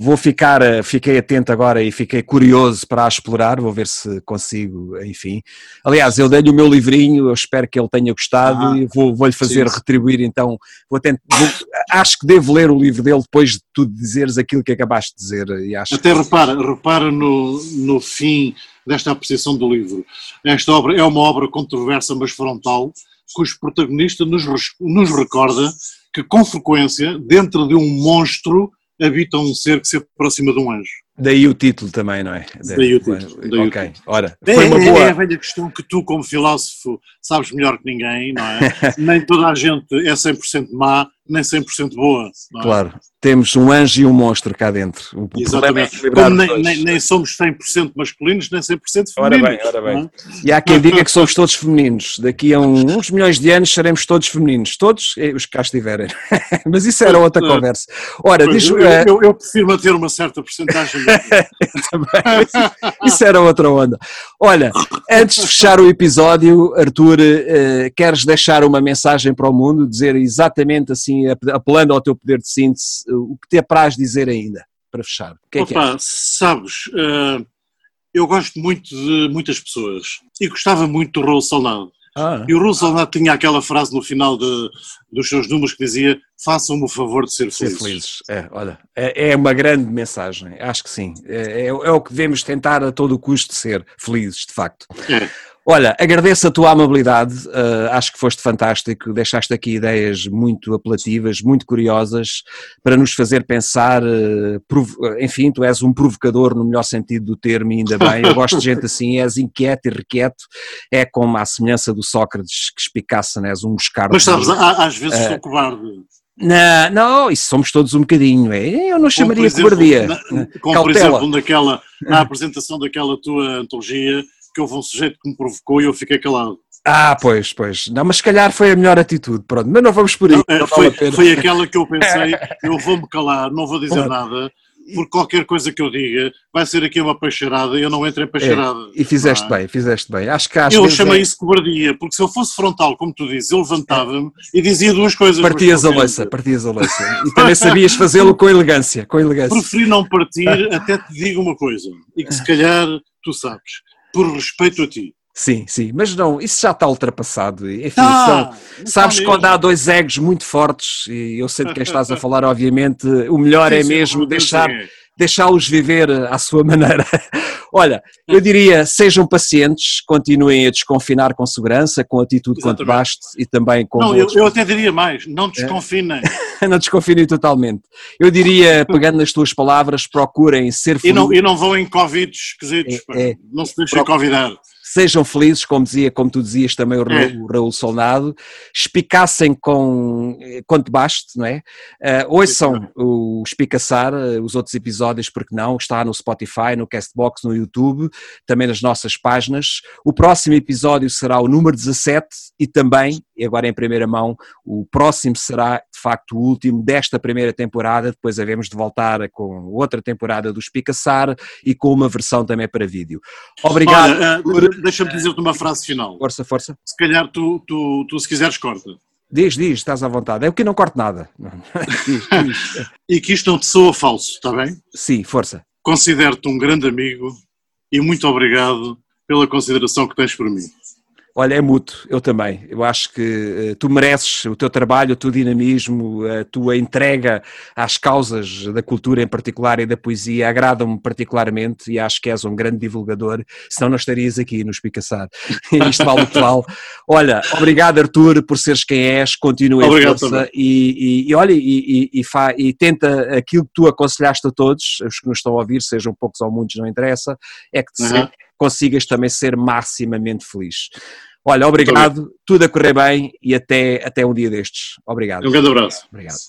Vou ficar, eh, fiquei atento agora e fiquei curioso para a explorar, vou ver se consigo, enfim. Aliás, eu dei-lhe o meu livrinho, eu espero que ele tenha gostado ah, e vou, vou-lhe fazer sim. retribuir, então vou tentar, vou, acho que devo ler o livro dele depois de tu dizeres aquilo que acabaste de dizer. E acho Até que... repara, repara no, no fim desta apreciação do livro. Esta obra é uma obra controversa, mas frontal, cujo protagonista nos, nos recorda que, com frequência, dentro de um monstro, habita um ser que se aproxima de um anjo. Daí o título também, não é? Daí o título. Daí ok, o título. ora. Foi uma boa... É a velha questão que tu, como filósofo, sabes melhor que ninguém, não é? Nem toda a gente é 100% má, nem 100% boa. É? Claro, temos um anjo e um monstro cá dentro. O Exatamente. É Como nem, nem, nem, somos 100% masculinos, nem 100% femininos. Ora bem, ora bem. É? E há quem diga que somos todos femininos. Daqui a uns milhões de anos seremos todos femininos. Todos os que cá estiverem. Mas isso era outra conversa. Ora, pois, diz, eu, uh... eu, eu, prefiro manter uma certa porcentagem. isso era outra onda. Olha, antes de fechar o episódio, Arthur, uh, queres deixar uma mensagem para o mundo, dizer exatamente assim apelando ao teu poder de síntese, o que te apraz dizer ainda, para fechar? O que é Opa, que é? sabes, uh, eu gosto muito de muitas pessoas e gostava muito do Raul Soldado. Ah. E o Raul Soldado tinha aquela frase no final de, dos seus números que dizia façam-me o favor de ser felizes. Ser felizes, é, olha, é, é, uma grande mensagem, acho que sim. É, é, é, o que devemos tentar a todo o custo ser felizes, de facto. É. Olha, agradeço a tua amabilidade, uh, acho que foste fantástico, deixaste aqui ideias muito apelativas, muito curiosas, para nos fazer pensar, uh, enfim, tu és um provocador no melhor sentido do termo, ainda bem, eu gosto de gente assim, és inquieto e requieto, é como a semelhança do Sócrates que espicaça, né? és um escardo. Mas sabes, às vezes uh, sou cobarde. Não, não, isso somos todos um bocadinho, é? eu não chamaria de cobardia. Na, como Cautela. por exemplo naquela, na apresentação daquela tua antologia, que houve um sujeito que me provocou e eu fiquei calado. Ah, pois, pois. Não, mas se calhar foi a melhor atitude, pronto. Mas não vamos por aí. Não, foi, vale foi aquela que eu pensei, eu vou-me calar, não vou dizer nada, porque qualquer coisa que eu diga vai ser aqui uma peixeirada e eu não entro em peixeirada. É, e fizeste ah. bem, fizeste bem. Acho que às Eu chamei é... isso cobardia, porque se eu fosse frontal, como tu dizes, eu levantava-me e dizia duas coisas. Partias a louça, partias a louça. E também sabias fazê-lo com elegância, com elegância. Preferi não partir, até te digo uma coisa, e que se calhar tu sabes por respeito a ti. Sim, sim, mas não, isso já está ultrapassado. Enfim, tá, são, sabes quando há dois egos muito fortes, e eu sei de quem estás a falar, obviamente, o melhor sim, é mesmo deixar, deixá-los viver à sua maneira. Olha, eu diria, sejam pacientes, continuem a desconfinar com segurança, com atitude Exatamente. quanto baste e também com... Não, eu, eu, até diria mais, não desconfinem. É? não desconfinem totalmente. Eu diria, pegando nas tuas palavras, procurem ser felizes. E não, e não vão em Covid esquisitos, é, é, não se deixem convidar sejam felizes, como dizia, como tu dizias também o, é. o Raul Solnado, espicassem com quanto baste, não é? Uh, ouçam o Espicaçar, eh, os outros episódios, porque não, está no Spotify, no Castbox, no YouTube, também nas nossas páginas. O próximo episódio será o número 17 e também, e agora em primeira mão, o próximo será de facto o último desta primeira temporada, depois havemos de voltar com outra temporada do Espicaçar e com uma versão também para vídeo. Obrigado. Olha, uh, deixa-me dizer-te uma frase final. Força, força. Se calhar tu, tu, tu se quiseres, corta. Diz, diz, estás à vontade. É o que não corto nada. diz, diz. e que isto não te soa falso, está bem? Sim, força. Considero-te um grande amigo e muito obrigado pela consideração que tens por mim. Olha, é mútuo, eu também. Eu acho que uh, tu mereces o teu trabalho, o teu dinamismo, a tua entrega às causas da cultura em particular e da poesia agradam-me particularmente e acho que és um grande divulgador, senão não estarias aqui nos Picaçar. Isto vale o que vale. Olha, obrigado Arthur por seres quem és, continua em força e, e, e, olha, e, e, fa, e tenta aquilo que tu aconselhaste a todos, os que nos estão a ouvir, sejam poucos ou muitos, não interessa, é que uhum. Consigas também ser maximamente feliz. Olha, obrigado, tudo a correr bem e até, até um dia destes. Obrigado. Um grande abraço. Obrigado.